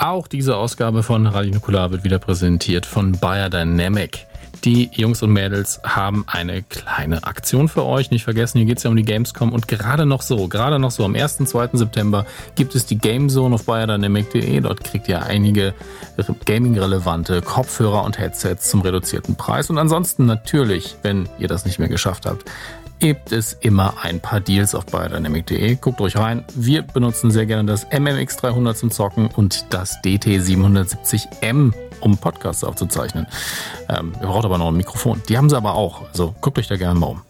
Auch diese Ausgabe von Radio Nukular wird wieder präsentiert von Biodynamic. Die Jungs und Mädels haben eine kleine Aktion für euch. Nicht vergessen, hier geht es ja um die Gamescom und gerade noch so, gerade noch so am 1. 2. September gibt es die Gamezone auf biodynamic.de. Dort kriegt ihr einige gaming-relevante Kopfhörer und Headsets zum reduzierten Preis. Und ansonsten natürlich, wenn ihr das nicht mehr geschafft habt, gibt es immer ein paar Deals auf biodynamic.de. Guckt euch rein. Wir benutzen sehr gerne das MMX300 zum Zocken und das DT770M um Podcasts aufzuzeichnen. Ähm, ihr braucht aber noch ein Mikrofon. Die haben sie aber auch. Also guckt euch da gerne mal um.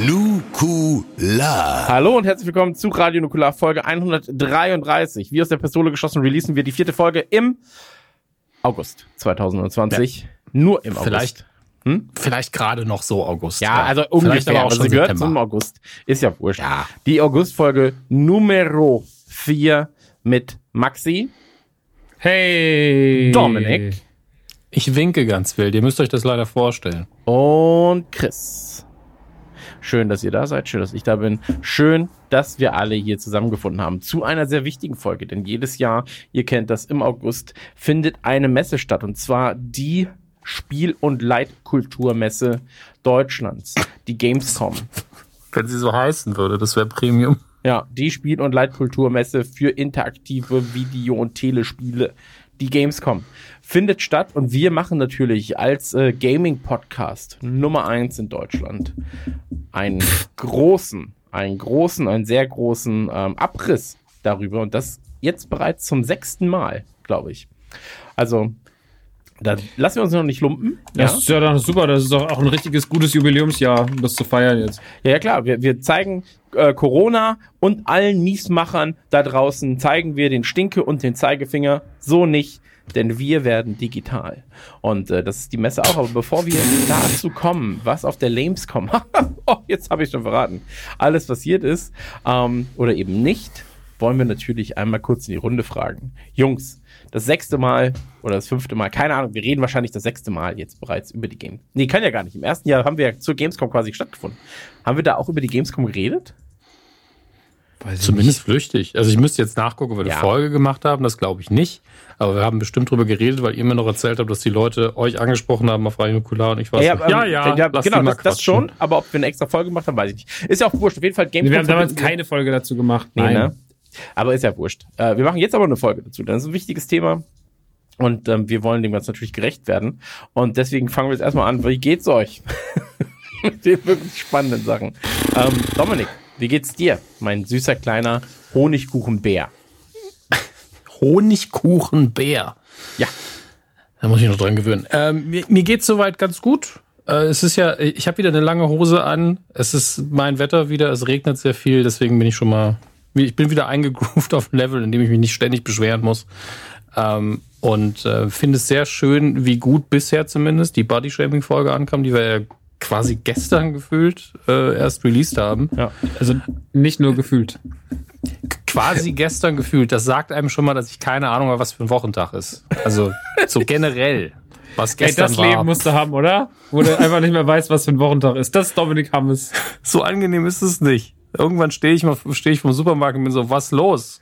Nukular. Hallo und herzlich willkommen zu Radio Nukular Folge 133. Wie aus der Pistole geschossen releasen wir die vierte Folge im August 2020. Nur im August. Vielleicht, hm? vielleicht gerade noch so August. Ja, also ungefähr, aber auch schon sie gehört zum August. Ist ja wurscht. Ja. Die August-Folge Numero 4 mit Maxi. Hey. Dominik. Ich winke ganz wild. Ihr müsst euch das leider vorstellen. Und Chris. Schön, dass ihr da seid. Schön, dass ich da bin. Schön, dass wir alle hier zusammengefunden haben zu einer sehr wichtigen Folge. Denn jedes Jahr, ihr kennt das, im August findet eine Messe statt. Und zwar die Spiel- und Leitkulturmesse Deutschlands. Die Gamescom. Wenn sie so heißen würde, das wäre Premium. Ja, die Spiel- und Leitkulturmesse für interaktive Video- und Telespiele. Die Gamescom findet statt und wir machen natürlich als äh, Gaming-Podcast Nummer eins in Deutschland einen großen, einen großen, einen sehr großen ähm, Abriss darüber und das jetzt bereits zum sechsten Mal, glaube ich. Also da lassen wir uns noch nicht lumpen. Das ja? ist ja dann super, das ist doch auch ein richtiges gutes Jubiläumsjahr, um das zu feiern jetzt. Ja, ja klar, wir, wir zeigen äh, Corona und allen Miesmachern da draußen, zeigen wir den Stinke und den Zeigefinger. So nicht, denn wir werden digital. Und äh, das ist die Messe auch. Aber bevor wir dazu kommen, was auf der Lamescom, oh, jetzt habe ich schon verraten, alles passiert ist ähm, oder eben nicht, wollen wir natürlich einmal kurz in die Runde fragen. Jungs, das sechste Mal oder das fünfte Mal, keine Ahnung, wir reden wahrscheinlich das sechste Mal jetzt bereits über die Game. Nee, kann ja gar nicht. Im ersten Jahr haben wir ja zur Gamescom quasi stattgefunden. Haben wir da auch über die Gamescom geredet? Weiß Zumindest flüchtig. Also ich müsste jetzt nachgucken, ob wir ja. eine Folge gemacht haben, das glaube ich nicht. Aber wir haben bestimmt drüber geredet, weil ihr mir noch erzählt habt, dass die Leute euch angesprochen haben auf Radio Nukular und ich weiß ja, nicht. Ja, ja, ja genau, das, das, schon, aber ob wir eine extra Folge gemacht haben, weiß ich nicht. Ist ja auch wurscht. Auf jeden Fall Gamescom. Wir haben damals keine Folge dazu gemacht. Nee, Nein. Ne? Aber ist ja wurscht. Äh, wir machen jetzt aber eine Folge dazu. Das ist ein wichtiges Thema. Und ähm, wir wollen dem Ganzen natürlich gerecht werden. Und deswegen fangen wir jetzt erstmal an. Wie geht's euch? Mit den wirklich spannenden Sachen. Ähm, Dominik, wie geht's dir, mein süßer kleiner Honigkuchenbär? Honigkuchenbär. Ja. Da muss ich noch dran gewöhnen. Ähm, mir, mir geht's soweit ganz gut. Äh, es ist ja, ich habe wieder eine lange Hose an. Es ist mein Wetter wieder. Es regnet sehr viel. Deswegen bin ich schon mal, ich bin wieder eingegroovt auf ein Level, in dem ich mich nicht ständig beschweren muss. Ähm, und äh, finde es sehr schön, wie gut bisher zumindest die Body-Shaming-Folge ankam, die wir ja quasi gestern gefühlt äh, erst released haben. Ja, also nicht nur gefühlt. Quasi gestern gefühlt. Das sagt einem schon mal, dass ich keine Ahnung habe, was für ein Wochentag ist. Also so generell. Was gestern Ey, das war. Leben musst du haben, oder? Wo du einfach nicht mehr weißt, was für ein Wochentag ist. Das ist Dominik Hammes. So angenehm ist es nicht. Irgendwann stehe ich mal, stehe ich vom Supermarkt und bin so, was los?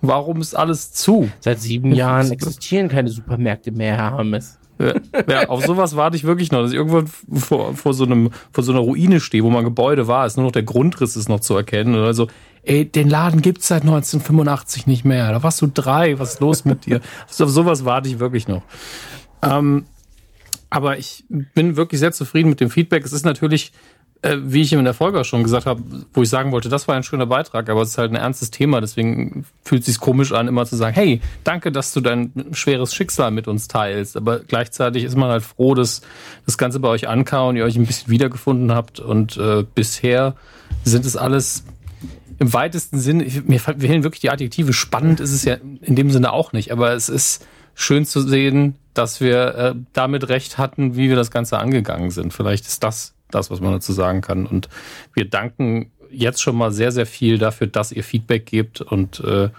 Warum ist alles zu? Seit sieben Jahren existieren keine Supermärkte mehr, Herr Hammes. Ja, auf sowas warte ich wirklich noch, dass ich irgendwann vor, vor, so einem, vor so einer Ruine stehe, wo mein Gebäude war, ist nur noch der Grundriss ist noch zu erkennen. Oder so, ey, den Laden gibt's seit 1985 nicht mehr. Da warst du drei, was ist los mit dir? Also auf sowas warte ich wirklich noch. Ähm, aber ich bin wirklich sehr zufrieden mit dem Feedback. Es ist natürlich äh, wie ich in der Folge auch schon gesagt habe, wo ich sagen wollte, das war ein schöner Beitrag, aber es ist halt ein ernstes Thema, deswegen fühlt es sich komisch an, immer zu sagen, hey, danke, dass du dein schweres Schicksal mit uns teilst. Aber gleichzeitig ist man halt froh, dass das Ganze bei euch ankam und ihr euch ein bisschen wiedergefunden habt. Und äh, bisher sind es alles im weitesten Sinne, mir fehlen wirklich die Adjektive. Spannend ist es ja in dem Sinne auch nicht, aber es ist schön zu sehen, dass wir äh, damit recht hatten, wie wir das Ganze angegangen sind. Vielleicht ist das das, was man dazu sagen kann. Und wir danken jetzt schon mal sehr, sehr viel dafür, dass ihr Feedback gebt und äh,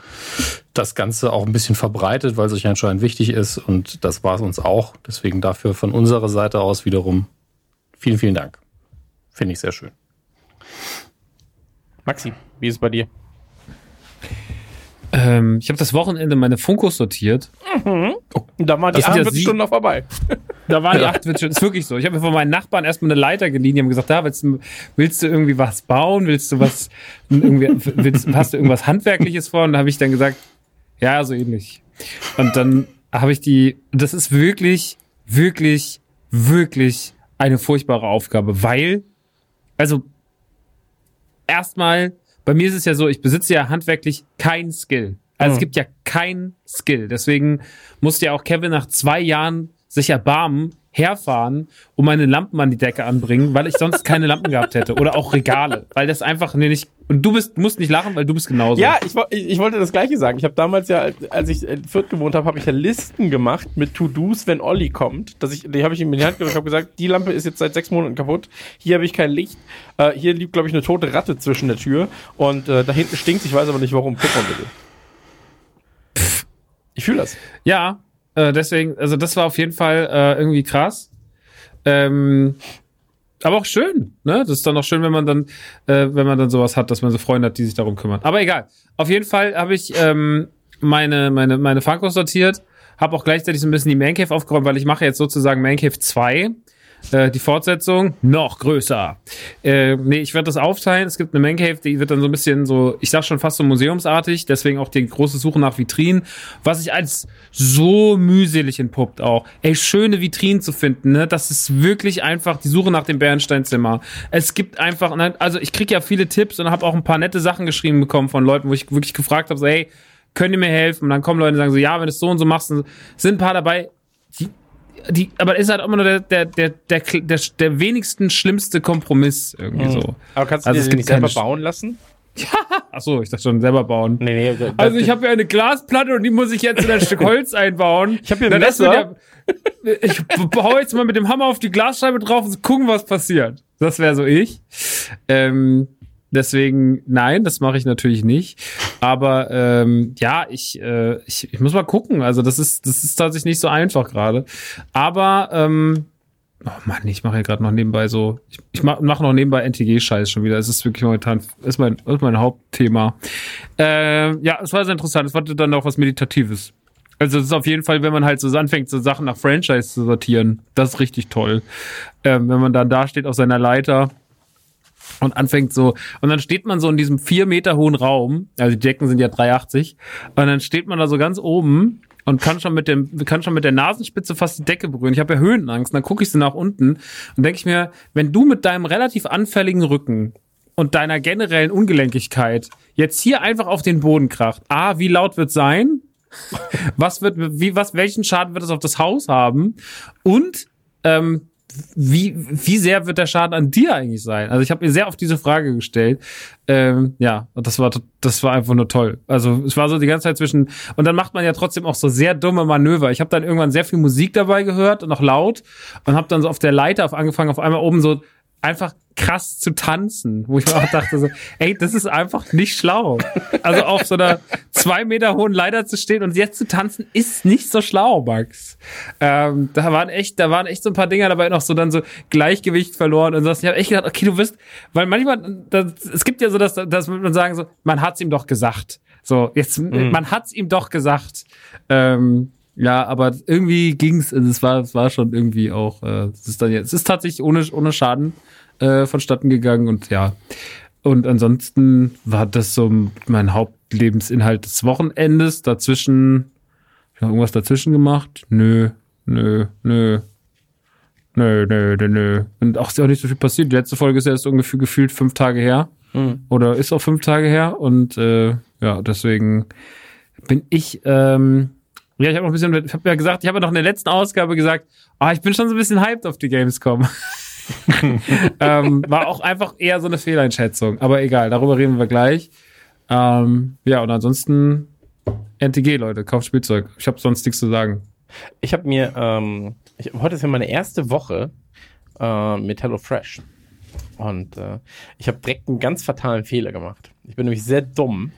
das Ganze auch ein bisschen verbreitet, weil es euch anscheinend wichtig ist. Und das war es uns auch. Deswegen dafür von unserer Seite aus wiederum vielen, vielen Dank. Finde ich sehr schön. Maxi, wie ist es bei dir? Ähm, ich habe das Wochenende meine Funkos sortiert. Mhm. Oh, da waren die 48 ja Stunden noch vorbei. Da waren die 48 Stunden. Ist wirklich so. Ich habe mir von meinen Nachbarn erstmal eine Leiter geliehen. Die haben gesagt, da willst du, willst du irgendwie was bauen? Willst du was, irgendwie, willst, hast du irgendwas Handwerkliches vor? Und da habe ich dann gesagt, ja, so ähnlich. Und dann habe ich die, das ist wirklich, wirklich, wirklich eine furchtbare Aufgabe, weil, also, erstmal bei mir ist es ja so, ich besitze ja handwerklich kein Skill. Also mhm. es gibt ja kein Skill. Deswegen musste ja auch Kevin nach zwei Jahren sich erbarmen, herfahren und meine Lampen an die Decke anbringen, weil ich sonst keine Lampen gehabt hätte. Oder auch Regale. Weil das einfach nee, nicht. Und du bist, musst nicht lachen, weil du bist genauso. Ja, ich, ich wollte das gleiche sagen. Ich habe damals ja, als ich in Fürth gewohnt habe, habe ich ja Listen gemacht mit To-Dos, wenn Olli kommt. Dass ich, die habe ich ihm in die Hand gegeben und habe gesagt, die Lampe ist jetzt seit sechs Monaten kaputt. Hier habe ich kein Licht. Äh, hier liegt, glaube ich, eine tote Ratte zwischen der Tür. Und äh, da hinten stinkt Ich weiß aber nicht warum. Guck mal bitte. Ich fühle das. Ja, äh, deswegen, also das war auf jeden Fall äh, irgendwie krass. Ähm, aber auch schön, ne? Das ist dann auch schön, wenn man dann, äh, wenn man dann sowas hat, dass man so Freunde hat, die sich darum kümmern. Aber egal. Auf jeden Fall habe ich ähm, meine meine meine Funkos sortiert, habe auch gleichzeitig so ein bisschen die Mancave aufgeräumt, weil ich mache jetzt sozusagen Mancave 2 äh, die Fortsetzung noch größer. Äh, nee, ich werde das aufteilen. Es gibt eine Man Cave, die wird dann so ein bisschen so, ich sag schon fast so museumsartig, deswegen auch die große Suche nach Vitrinen, was sich als so mühselig entpuppt auch. Ey, schöne Vitrinen zu finden, ne? Das ist wirklich einfach die Suche nach dem Bernsteinzimmer. Es gibt einfach, ne, also ich krieg ja viele Tipps und habe auch ein paar nette Sachen geschrieben bekommen von Leuten, wo ich wirklich gefragt habe, so, hey, könnt ihr mir helfen? Und dann kommen Leute und sagen so, ja, wenn du es so und so machst, sind ein paar dabei, die die, aber ist halt immer nur der, der, der, der, der, der wenigsten schlimmste Kompromiss irgendwie mhm. so. Aber kannst du also dir nicht selber bauen lassen? Ja. Achso, ich dachte schon selber bauen. Nee, nee, also ich habe hier eine Glasplatte und die muss ich jetzt in ein Stück Holz einbauen. Ich habe hier ein Messer. Ja, ich baue jetzt mal mit dem Hammer auf die Glasscheibe drauf und gucken, was passiert. Das wäre so ich. Ähm, Deswegen, nein, das mache ich natürlich nicht. Aber ähm, ja, ich, äh, ich, ich muss mal gucken. Also das ist, das ist tatsächlich nicht so einfach gerade. Aber ähm, Oh Mann, ich mache ja gerade noch nebenbei so, ich, ich mache mach noch nebenbei NTG-Scheiß schon wieder. Es ist wirklich momentan, ist mein, ist mein Hauptthema. Ähm, ja, es war sehr interessant. Es war dann auch was Meditatives. Also es ist auf jeden Fall, wenn man halt so anfängt, so Sachen nach Franchise zu sortieren, das ist richtig toll. Ähm, wenn man dann da steht auf seiner Leiter und anfängt so, und dann steht man so in diesem vier Meter hohen Raum, also die Decken sind ja 3,80, und dann steht man da so ganz oben und kann schon mit dem, kann schon mit der Nasenspitze fast die Decke berühren. Ich habe ja Höhenangst, und dann gucke ich so nach unten und denke ich mir, wenn du mit deinem relativ anfälligen Rücken und deiner generellen Ungelenkigkeit jetzt hier einfach auf den Boden kracht, A, wie laut wird sein? was wird, wie, was, welchen Schaden wird es auf das Haus haben? Und ähm, wie, wie sehr wird der Schaden an dir eigentlich sein? Also ich habe mir sehr oft diese Frage gestellt. Ähm, ja, das war das war einfach nur toll. Also es war so die ganze Zeit zwischen und dann macht man ja trotzdem auch so sehr dumme Manöver. Ich habe dann irgendwann sehr viel Musik dabei gehört und auch laut und habe dann so auf der Leiter auf angefangen auf einmal oben so einfach krass zu tanzen, wo ich mir auch dachte so, ey, das ist einfach nicht schlau. Also auf so einer zwei Meter hohen Leiter zu stehen und jetzt zu tanzen, ist nicht so schlau, Max. Ähm, da waren echt, da waren echt so ein paar Dinger dabei, noch so dann so Gleichgewicht verloren und so. Ich habe echt gedacht, okay, du wirst, weil manchmal, das, es gibt ja so, dass, dass man sagen so, man hat's ihm doch gesagt. So, jetzt, mhm. man hat's ihm doch gesagt. Ähm, ja, aber irgendwie ging's, also es war, es war schon irgendwie auch, äh, es ist dann jetzt, es ist tatsächlich ohne, ohne Schaden äh, vonstatten gegangen und ja. Und ansonsten war das so mein Hauptlebensinhalt des Wochenendes. Dazwischen, ich habe irgendwas dazwischen gemacht? Nö, nö, nö. Nö, nö, nö, nö. Und auch ist ja auch nicht so viel passiert. Die letzte Folge ist erst ungefähr gefühlt fünf Tage her. Mhm. Oder ist auch fünf Tage her. Und äh, ja, deswegen bin ich, ähm, ja, ich habe noch ein bisschen, ich habe ja gesagt, ich habe ja noch in der letzten Ausgabe gesagt, ah, ich bin schon so ein bisschen hyped auf die Gamescom. ähm, war auch einfach eher so eine Fehleinschätzung. Aber egal, darüber reden wir gleich. Ähm, ja, und ansonsten NTG, Leute, kauft Spielzeug. Ich habe sonst nichts zu sagen. Ich habe mir, ähm, ich, heute ist ja meine erste Woche äh, mit HelloFresh. Und äh, ich habe direkt einen ganz fatalen Fehler gemacht. Ich bin nämlich sehr dumm.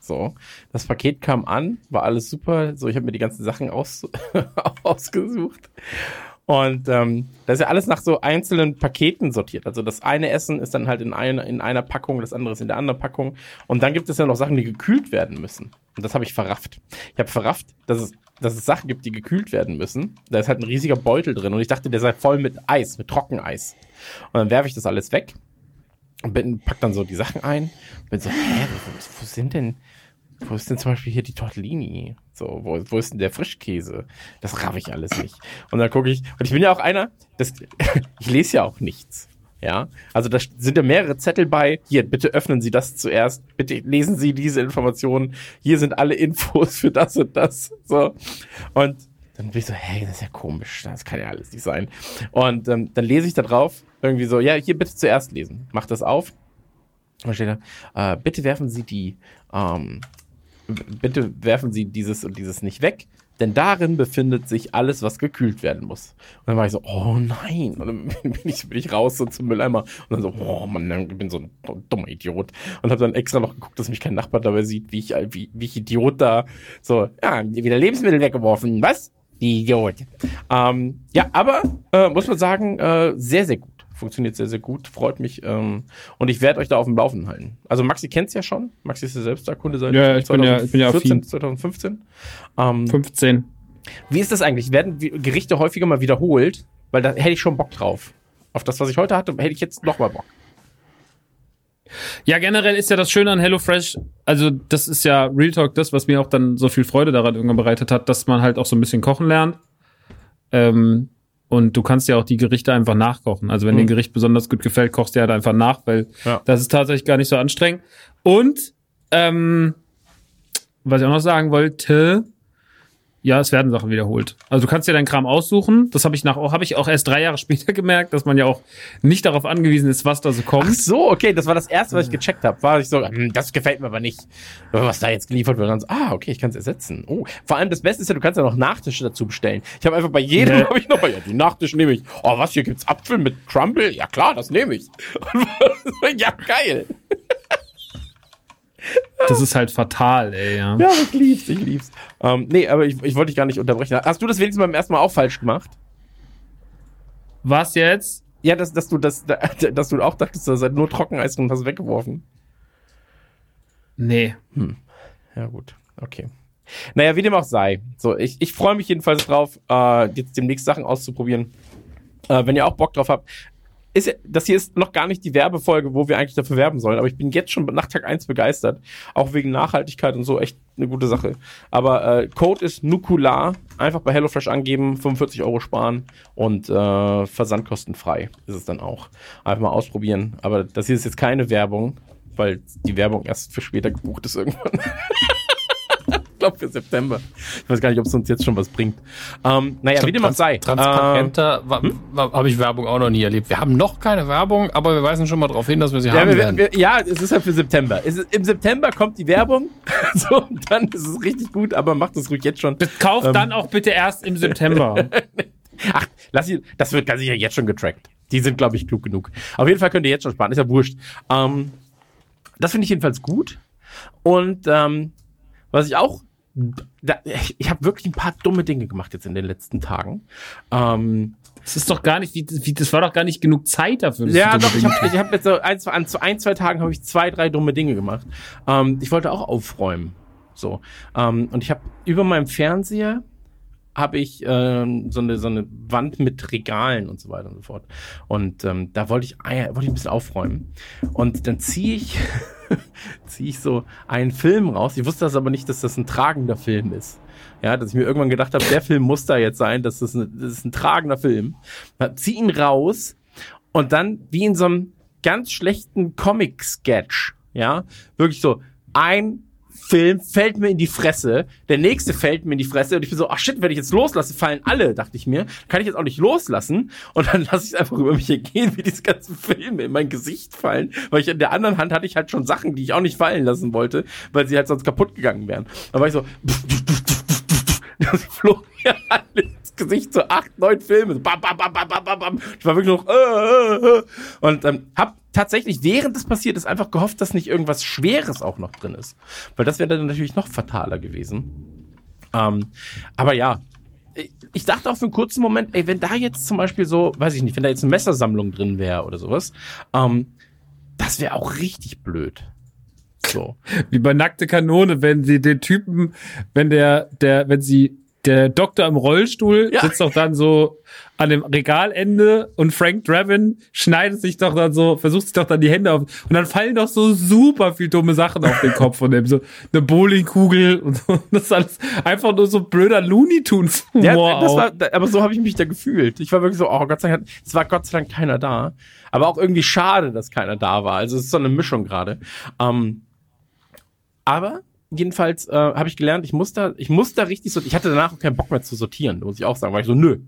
So, das Paket kam an, war alles super. So, ich habe mir die ganzen Sachen aus, ausgesucht. Und ähm, das ist ja alles nach so einzelnen Paketen sortiert. Also das eine Essen ist dann halt in, eine, in einer Packung, das andere ist in der anderen Packung. Und dann gibt es ja noch Sachen, die gekühlt werden müssen. Und das habe ich verrafft. Ich habe verrafft, dass es, dass es Sachen gibt, die gekühlt werden müssen. Da ist halt ein riesiger Beutel drin. Und ich dachte, der sei voll mit Eis, mit Trockeneis. Und dann werfe ich das alles weg und bin, pack dann so die Sachen ein. Und bin so, hä, wo, wo sind denn, wo ist denn zum Beispiel hier die Tortellini? So, wo, wo ist denn der Frischkäse? Das raff ich alles nicht. Und dann gucke ich, und ich bin ja auch einer, das, ich lese ja auch nichts. Ja, also da sind ja mehrere Zettel bei. Hier, bitte öffnen Sie das zuerst. Bitte lesen Sie diese Informationen. Hier sind alle Infos für das und das. So. Und dann bin ich so, hey, das ist ja komisch. Das kann ja alles nicht sein. Und ähm, dann lese ich da drauf, irgendwie so, ja, hier bitte zuerst lesen. Mach das auf. Und steht da, äh, bitte werfen Sie die, ähm, bitte werfen Sie dieses und dieses nicht weg, denn darin befindet sich alles, was gekühlt werden muss. Und dann war ich so, oh nein. Und dann bin ich, bin ich raus so zum Mülleimer und dann so, oh Mann, ich bin so ein dummer Idiot. Und habe dann extra noch geguckt, dass mich kein Nachbar dabei sieht, wie ich, wie, wie ich Idiot da so, ja, wieder Lebensmittel weggeworfen. Was? Idiot. Ähm, ja, aber äh, muss man sagen, äh, sehr, sehr gut funktioniert sehr, sehr gut, freut mich. Ähm, und ich werde euch da auf dem Laufenden halten. Also Maxi kennt's ja schon. Maxi ist ja selbst da Kunde seit Ja, ich bin ja- ich bin ja 2014, affin. 2015. Ähm, 15. wie ist das eigentlich? Werden Gerichte häufiger mal wiederholt? Weil da hätte ich schon Bock drauf. Auf das, was ich heute hatte, hätte ich jetzt noch mal Bock. Ja, generell ist ja das Schöne an HelloFresh, also das ist ja Real Talk das, was mir auch dann so viel Freude daran irgendwann bereitet hat, dass man halt auch so ein bisschen kochen lernt. Ähm, und du kannst ja auch die Gerichte einfach nachkochen. Also wenn dir ein Gericht besonders gut gefällt, kochst du halt einfach nach, weil Ja. das ist tatsächlich gar nicht so anstrengend. Und ähm, was ich auch noch sagen wollte, ja, es werden Sachen wiederholt. Also du kannst dir deinen Kram aussuchen. Das habe ich nach, habe ich auch erst drei Jahre später gemerkt, dass man ja auch nicht darauf angewiesen ist, was da so kommt. Ach so, okay, das war das erste, was ich gecheckt habe. War ich so, hm, das gefällt mir aber nicht, was da jetzt geliefert wird. Dann so, ah, okay, ich kann es ersetzen. Oh, vor allem das Beste ist ja, du kannst ja noch Nachtische dazu bestellen. Ich habe einfach bei jedem, Nee. habe ich noch, ja, die Nachtische nehme ich. Oh, was, hier gibt's Apfel mit Crumble? Ja klar, das nehme ich. Und ja, geil. Das ist halt fatal, ey, ja. Ja, ich lieb's, ich lieb's. Ähm, nee, aber ich, ich wollte dich gar nicht unterbrechen. Hast du das wenigstens beim ersten Mal auch falsch gemacht? Was jetzt? Ja, dass, dass du das, dass du auch dachtest, da seid nur Trockeneis und hast weggeworfen. Nee. Ja, gut. Okay. Naja, wie dem auch sei. So, ich, ich freue mich jedenfalls drauf, äh, jetzt demnächst Sachen auszuprobieren. Äh, wenn ihr auch Bock drauf habt. Ist, das hier ist noch gar nicht die Werbefolge, wo wir eigentlich dafür werben sollen, aber ich bin jetzt schon nach Tag 1 begeistert. Auch wegen Nachhaltigkeit und so, echt eine gute Sache. Aber äh, Code ist Nukular. Einfach bei HelloFresh angeben, 45 Euro sparen und äh, versandkostenfrei ist es dann auch. Einfach mal ausprobieren. Aber das hier ist jetzt keine Werbung, weil die Werbung erst für später gebucht ist irgendwann. ich glaube für September. Ich weiß gar nicht, ob es uns jetzt schon was bringt. Ähm, naja, wie dem auch sei. Transparenter habe ich Werbung auch noch nie erlebt. Wir haben noch keine Werbung, aber wir weisen schon mal darauf hin, dass wir sie Äh, ja, haben wir, werden. wir, ja, es ist ja für September. Es Im September kommt die Werbung. so, dann ist es richtig gut, aber macht es ruhig jetzt schon. Kauft Ähm. dann auch bitte erst im September. Ach, lass ihn, das wird ganz sicher jetzt schon getrackt. Die sind, glaube ich, klug genug. Auf jeden Fall könnt ihr jetzt schon sparen, ist ja wurscht. Ähm, das finde ich jedenfalls gut. Und ähm, was ich auch, da, ich, habe wirklich ein paar dumme Dinge gemacht jetzt in den letzten Tagen. Ähm, Das ist doch gar nicht, wie, wie, das war doch gar nicht genug Zeit dafür. ja, doch, ich habe hab jetzt so ein, zwei, an zu ein, zwei Tagen habe ich zwei, drei dumme Dinge gemacht. Ähm, ich wollte auch aufräumen. So. Ähm, und ich habe über meinem Fernseher habe ich ähm, so, eine, so eine Wand mit Regalen und so weiter und so fort. Und ähm, da wollte ich, ah wollte ich ein bisschen aufräumen. Und dann ziehe ich ziehe ich so einen Film raus. Ich wusste das aber nicht, dass das ein tragender Film ist. Ja, dass ich mir irgendwann gedacht habe, der Film muss da jetzt sein, das ist, ein, das ist ein tragender Film. Zieh ihn raus und dann wie in so einem ganz schlechten Comic-Sketch, ja, wirklich so ein Film fällt mir in die Fresse, der nächste fällt mir in die Fresse und ich bin so, ach shit, wenn ich jetzt loslasse, fallen alle, dachte ich mir. Kann ich jetzt auch nicht loslassen und dann lasse ich es einfach über mich ergehen, wie diese ganzen Filme in mein Gesicht fallen, weil ich in der anderen Hand hatte ich halt schon Sachen, die ich auch nicht fallen lassen wollte, weil sie halt sonst kaputt gegangen wären. Da war ich so, das flog mir alles ins Gesicht, so acht, neun Filme, bam, bam, bam, bam, bam, bam. Ich war wirklich noch, äh, äh, äh. und ähm, hab tatsächlich, während das passiert ist, einfach gehofft, dass nicht irgendwas Schweres auch noch drin ist. Weil das wäre dann natürlich noch fataler gewesen. Ähm, aber ja, ich dachte auch für einen kurzen Moment, ey, wenn da jetzt zum Beispiel so, weiß ich nicht, wenn da jetzt eine Messersammlung drin wäre oder sowas, ähm, das wäre auch richtig blöd. So. Wie bei nackte Kanone, wenn sie den Typen, wenn der, der, wenn sie der Doktor im Rollstuhl ja. sitzt doch dann so an dem Regalende und Frank Draven schneidet sich doch dann so, versucht sich doch dann die Hände auf und dann fallen doch so super viel dumme Sachen auf den Kopf von dem, so eine Bowlingkugel und so. Das ist alles einfach nur so blöder Looney Tunes Humor. Ja, das war, aber so habe ich mich da gefühlt. Ich war wirklich so, oh Gott sei Dank, es war Gott sei Dank keiner da. Aber auch irgendwie schade, dass keiner da war. Also es ist so eine Mischung gerade. Ähm, aber jedenfalls äh, habe ich gelernt, ich muss da, ich muss da richtig so, ich hatte danach auch keinen Bock mehr zu sortieren, muss ich auch sagen, weil ich so, nö,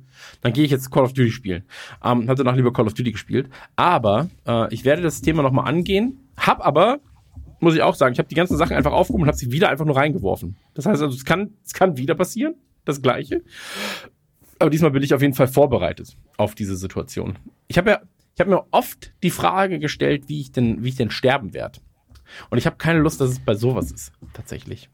dann gehe ich jetzt Call of Duty spielen. Ähm, hatte danach lieber Call of Duty gespielt. Aber äh, ich werde das Thema nochmal angehen, hab aber, muss ich auch sagen, ich habe die ganzen Sachen einfach aufgehoben und habe sie wieder einfach nur reingeworfen. Das heißt also, es kann, es kann wieder passieren, das Gleiche. Aber diesmal bin ich auf jeden Fall vorbereitet auf diese Situation. Ich habe ja, ich habe mir oft die Frage gestellt, wie ich denn, wie ich denn sterben werde. Und ich habe keine Lust, dass es bei sowas ist, tatsächlich.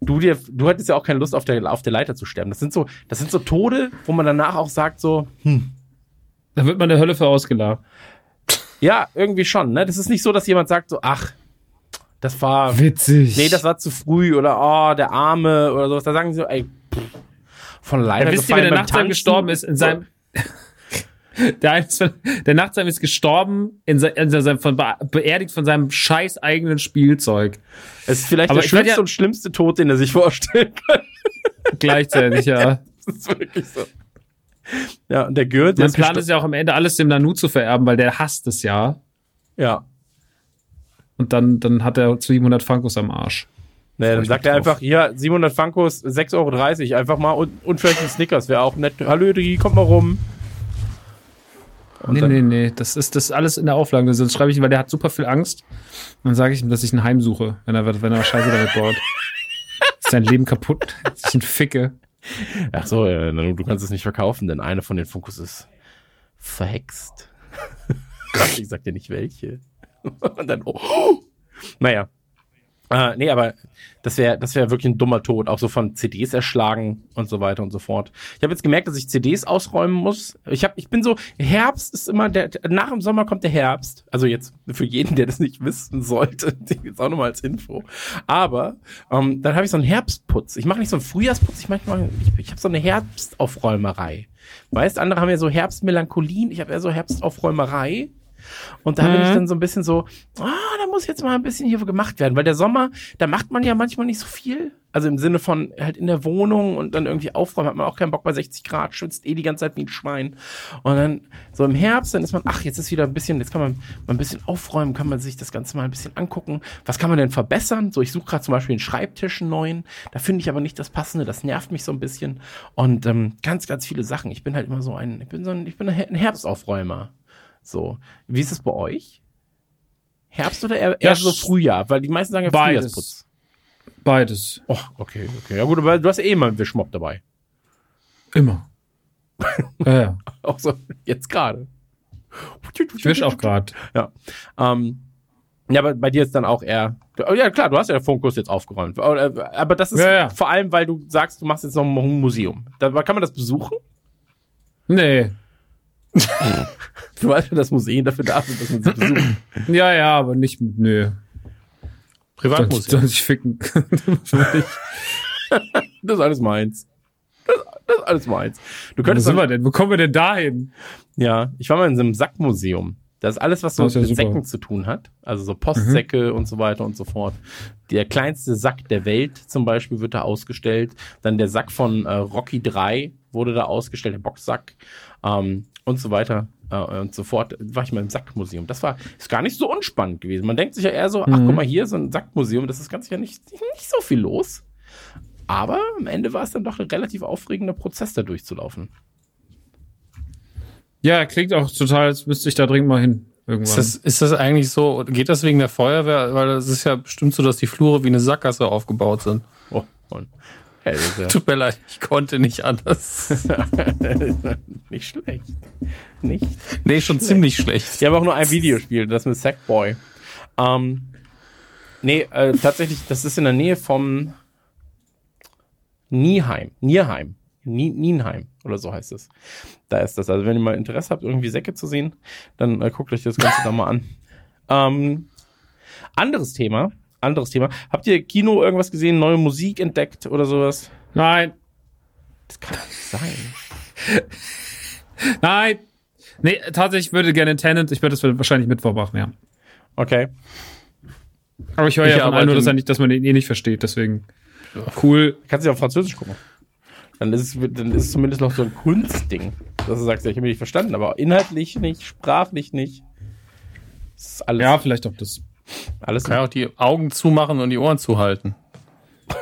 Du, dir, du hattest ja auch keine Lust, auf der, auf der Leiter zu sterben. Das sind so, das sind so Tode, wo man danach auch sagt, so, hm. Da wird man der Hölle für ausgelacht. Ja, irgendwie schon, ne? Das ist nicht so, dass jemand sagt, so, ach, das war. Witzig. Nee, das war zu früh oder, oh, der Arme oder sowas. Da sagen sie so, ey, pff, von Leiter. Ja, wisst ihr, wenn der Nachtsam gestorben ist in seinem. Der, der Nachtsam ist gestorben, in, in seinem, von, beerdigt von seinem scheiß eigenen Spielzeug. Es ist vielleicht Aber der schlimmste ja, und schlimmste Tod, den er sich vorstellen kann. Gleichzeitig, ja. Das ist wirklich so. Ja, und der Gürt. Mein Plan ist ja auch am Ende alles dem Nanu zu vererben, weil der hasst es ja. Ja. Und dann, dann hat er 700 Funkos am Arsch. Naja, dann sagt er einfach, hier, 700 Funkos, 6,30 Euro, einfach mal und, und vielleicht ein Snickers, wäre auch nett. Hallo, die kommt mal rum. Und nee, nee, nee, das ist das ist alles in der Auflage. Sonst schreibe ich ihm, weil der hat super viel Angst. Und dann sage ich ihm, dass ich ein Heim suche, wenn er, wenn er Scheiße damit baut. ist sein Leben kaputt. Ich ein Ficke. Ach so, du kannst es nicht verkaufen, denn eine von den Fokus ist verhext. ich sag dir nicht welche. Und dann, oh. Naja, äh, nee, aber das wäre das wäre wirklich ein dummer Tod, auch so von CDs erschlagen und so weiter und so fort. Ich habe jetzt gemerkt, dass ich CDs ausräumen muss. Ich habe ich bin so Herbst ist immer der nach dem Sommer kommt der Herbst. Also jetzt für jeden, der das nicht wissen sollte, jetzt auch nochmal als Info. Aber ähm, dann habe ich so einen Herbstputz. Ich mache nicht so einen Frühjahrsputz, ich manchmal ich, ich habe so eine Herbstaufräumerei. Weißt, andere haben ja so Herbstmelancholien, ich habe ja so Herbstaufräumerei. Und da mhm. bin ich mhm. dann so ein bisschen so, ah, da muss jetzt mal ein bisschen hier gemacht werden, weil der Sommer, da macht man ja manchmal nicht so viel. Also im Sinne von halt in der Wohnung und dann irgendwie aufräumen, hat man auch keinen Bock bei 60 Grad, schwitzt eh die ganze Zeit wie ein Schwein. Und dann so im Herbst, dann ist man, ach, jetzt ist wieder ein bisschen, jetzt kann man mal ein bisschen aufräumen, kann man sich das Ganze mal ein bisschen angucken. Was kann man denn verbessern? So, ich suche gerade zum Beispiel einen Schreibtisch einen neuen, da finde ich aber nicht das Passende, das nervt mich so ein bisschen. Und ähm, ganz, ganz viele Sachen. Ich bin halt immer so ein, ich bin so ein, ich bin ein Herbstaufräumer. So. Wie ist es bei euch? Herbst oder eher, eher so Frühjahr? Weil die meisten sagen ja Beides. Frühjahrsputz. Beides. Oh, okay, okay. Ja gut, aber du hast eh immer einen Wischmopp dabei. Immer. ja, ja. Auch so, jetzt gerade. Ich wisch auch gerade. Ja. Ähm, ja, aber bei dir ist dann auch eher. Ja, klar, du hast ja Fokus jetzt aufgeräumt. Aber das ist ja, ja. vor allem, weil du sagst, du machst jetzt noch ein Museum. Da kann man das besuchen? Nee. du weißt ja, dass Museen dafür da sind, dass man sie besucht. Ja, ja, aber nicht, nö. Privatmuseum. Soll ich ficken. das ist alles meins. Das, das, ist alles meins. Du könntest Wo sind wir denn? Wo kommen wir denn dahin? Ja, ich war mal in so einem Sackmuseum. Das ist alles, was so ja mit super. Säcken zu tun hat. Also so Postsäcke und so weiter und so fort. Der kleinste Sack der Welt zum Beispiel wird da ausgestellt. Dann der Sack von äh, Rocky 3 wurde da ausgestellt, der Boxsack ähm, und so weiter äh, und so fort. War ich mal im Sackmuseum. Das war ist gar nicht so unspannend gewesen. Man denkt sich ja eher so, ach Mhm. guck mal, hier ist so ein Sackmuseum, das ist ganz ja nicht, nicht so viel los. Aber am Ende war es dann doch ein relativ aufregender Prozess, da durchzulaufen. Ja, klingt auch total, als müsste ich da dringend mal hin. Irgendwann. Ist das, ist das eigentlich so, geht das wegen der Feuerwehr? Weil es ist ja bestimmt so, dass die Flure wie eine Sackgasse aufgebaut sind. Oh, und, ja Tut mir leid, ich konnte nicht anders. nicht schlecht. Nicht Nee, schon ziemlich schlecht. Ich habe auch nur ein Videospiel, das mit Sackboy. Ähm, nee, äh, tatsächlich, das ist in der Nähe vom Nieheim. Nierheim. Nie, Nienheim oder so heißt es. Da ist das. Also wenn ihr mal Interesse habt, irgendwie Säcke zu sehen, dann äh, guckt euch das Ganze da mal an. Ähm, anderes Thema. Anderes Thema. Habt ihr Kino irgendwas gesehen, neue Musik entdeckt oder sowas? Nein, Das kann doch nicht sein. nein. Nee, tatsächlich würde gerne Tenant, ich werde das wahrscheinlich Mittwoch machen, ja. Okay. Aber ich höre Ich ja von allen nur, dass, er nicht, dass man den eh nicht versteht, deswegen. Cool. Kannst du ja auf Französisch gucken. Dann ist, es, dann ist es zumindest noch so ein Kunstding. Dass du sagst, ja, ich habe nicht verstanden, aber inhaltlich nicht, sprachlich nicht. Das ist alles, Ja, vielleicht auch das. Alles Kann ja auch die Augen zumachen und die Ohren zuhalten.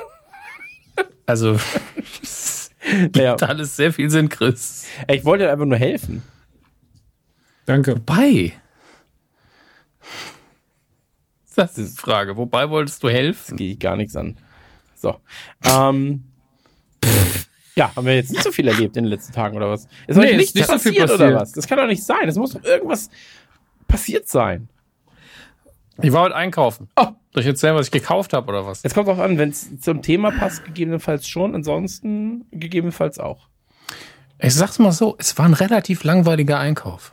Also, ja. da alles sehr viel Sinn, Chris. Ich wollte dir einfach nur helfen. Danke. Bei. Das ist die Frage. Wobei wolltest du helfen? Gehe ich gar nichts an. So. Ähm, ja, haben wir jetzt nicht so viel erlebt in den letzten Tagen oder was? Ist Nee, euch ist nichts nicht so viel passiert oder was? Das kann doch nicht sein. Es muss doch irgendwas passiert sein. Ich war heute einkaufen. Oh. Soll ich erzählen, was ich gekauft habe oder was? Es kommt drauf an, wenn es zum Thema passt, gegebenenfalls schon, ansonsten gegebenenfalls auch. Ich sag's mal so, es war ein relativ langweiliger Einkauf.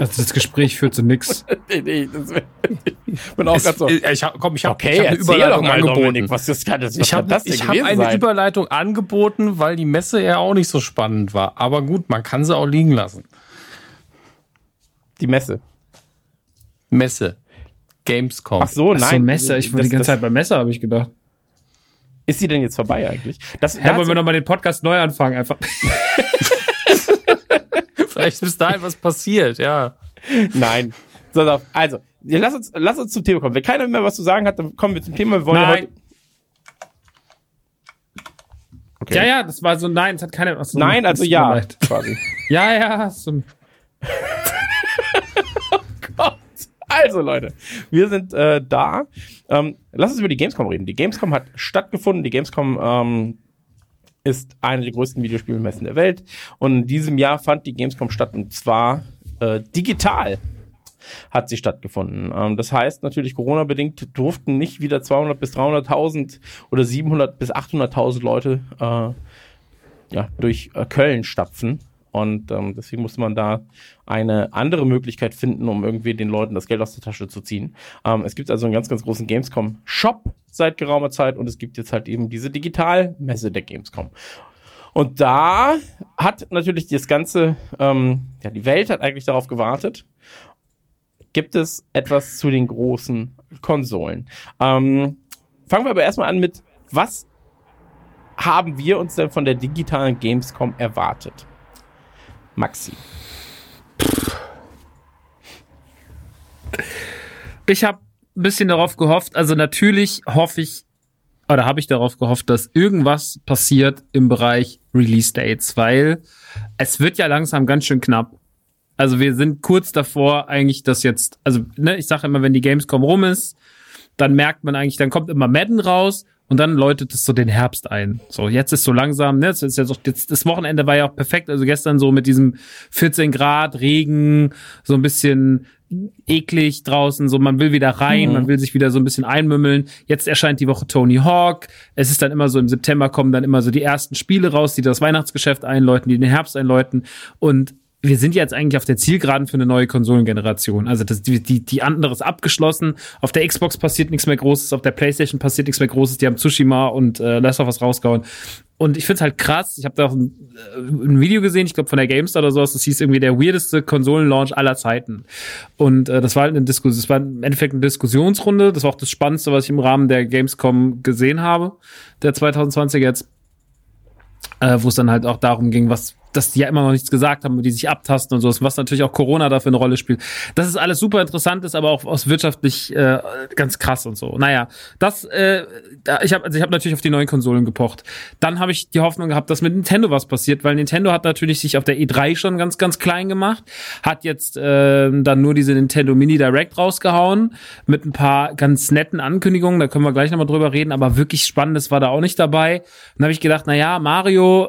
Also das Gespräch führt zu nix. nee, nee, das ich bin auch Es, gerade so. ich hab, komm, ich habe Okay, ich hab eine Überleitung angeboten. Dominik, was das kann das, was ich habe das hab eine sein? Überleitung angeboten, weil die Messe ja auch nicht so spannend war. Aber gut, man kann sie auch liegen lassen. Die Messe. Messe. Gamescom. Ach so, Ach nein. so, Messer. Ich war die ganze das, Zeit beim Messer, habe ich gedacht. Ist sie denn jetzt vorbei eigentlich? Das, Ja, da wollen wir nochmal den Podcast neu anfangen einfach. Vielleicht ist bis dahin was passiert, ja. nein. So, so, also, ja, lass uns, lass uns zum Thema kommen. Wenn keiner mehr was zu sagen hat, dann kommen wir zum Thema. Wir wollen ja Nein. heute. Okay. Ja, ja, das war so, nein, es hat keine. ach so, Nein, das also ja, quasi. Ja, ja. So. Also Leute, wir sind äh, da. Ähm, lass uns über die Gamescom reden. Die Gamescom hat stattgefunden. Die Gamescom ähm, ist eine der größten Videospielmessen der Welt. Und in diesem Jahr fand die Gamescom statt und zwar äh, digital hat sie stattgefunden. Ähm, das heißt natürlich Corona-bedingt durften nicht wieder 200 bis 300.000 oder 700 bis 800.000 Leute äh, ja, durch äh, Köln stapfen. Und ähm, deswegen musste man da eine andere Möglichkeit finden, um irgendwie den Leuten das Geld aus der Tasche zu ziehen. Ähm, es gibt also einen ganz, ganz großen Gamescom-Shop seit geraumer Zeit und es gibt jetzt halt eben diese Digitalmesse der Gamescom. Und da hat natürlich das ganze, ähm, ja, die Welt hat eigentlich darauf gewartet. Gibt es etwas zu den großen Konsolen? Ähm, fangen wir aber erstmal an mit, was haben wir uns denn von der digitalen Gamescom erwartet? Maxi. ich habe ein bisschen darauf gehofft, also natürlich hoffe ich, oder habe ich darauf gehofft, dass irgendwas passiert im Bereich Release Dates, weil es wird ja langsam ganz schön knapp. Also wir sind kurz davor eigentlich, dass jetzt, also ne, ich sage immer, wenn die Gamescom rum ist, dann merkt man eigentlich, dann kommt immer Madden raus und dann läutet es so den Herbst ein. So, jetzt ist so langsam, ne, jetzt ist jetzt auch, jetzt, das Wochenende war ja auch perfekt, also gestern so mit diesem 14 Grad, Regen, so ein bisschen eklig draußen, so man will wieder rein, Mhm. man will sich wieder so ein bisschen einmümmeln. Jetzt erscheint die Woche Tony Hawk. Es ist dann immer so im September kommen dann immer so die ersten Spiele raus, die das Weihnachtsgeschäft einläuten, die den Herbst einläuten und wir sind jetzt eigentlich auf der Zielgeraden für eine neue Konsolengeneration. Also das, die, die, andere ist abgeschlossen. Auf der Xbox passiert nichts mehr Großes, auf der PlayStation passiert nichts mehr Großes. Die haben Tsushima und äh, Last of Us rausgehauen. Und ich finde es halt krass. Ich habe da auch ein, äh, ein, Video gesehen, ich glaube von der GameStar oder sowas. Das hieß irgendwie der weirdeste Konsolenlaunch aller Zeiten. Und äh, das war halt eine Diskussion. Das war im Endeffekt eine Diskussionsrunde. Das war auch das Spannendste, was ich im Rahmen der Gamescom gesehen habe, der 2020 jetzt, äh, wo es dann halt auch darum ging, was dass die ja immer noch nichts gesagt haben, die sich abtasten und so, was natürlich auch Corona dafür eine Rolle spielt. Das ist alles super interessant, ist aber auch aus wirtschaftlich äh, ganz krass und so. Naja, das, äh, ich habe also ich hab natürlich auf die neuen Konsolen gepocht. Dann habe ich die Hoffnung gehabt, dass mit Nintendo was passiert, weil Nintendo hat natürlich sich auf der E3 schon ganz, ganz klein gemacht, hat jetzt äh, dann nur diese Nintendo Mini Direct rausgehauen mit ein paar ganz netten Ankündigungen, da können wir gleich nochmal drüber reden, aber wirklich Spannendes war da auch nicht dabei. Dann habe ich gedacht, na ja,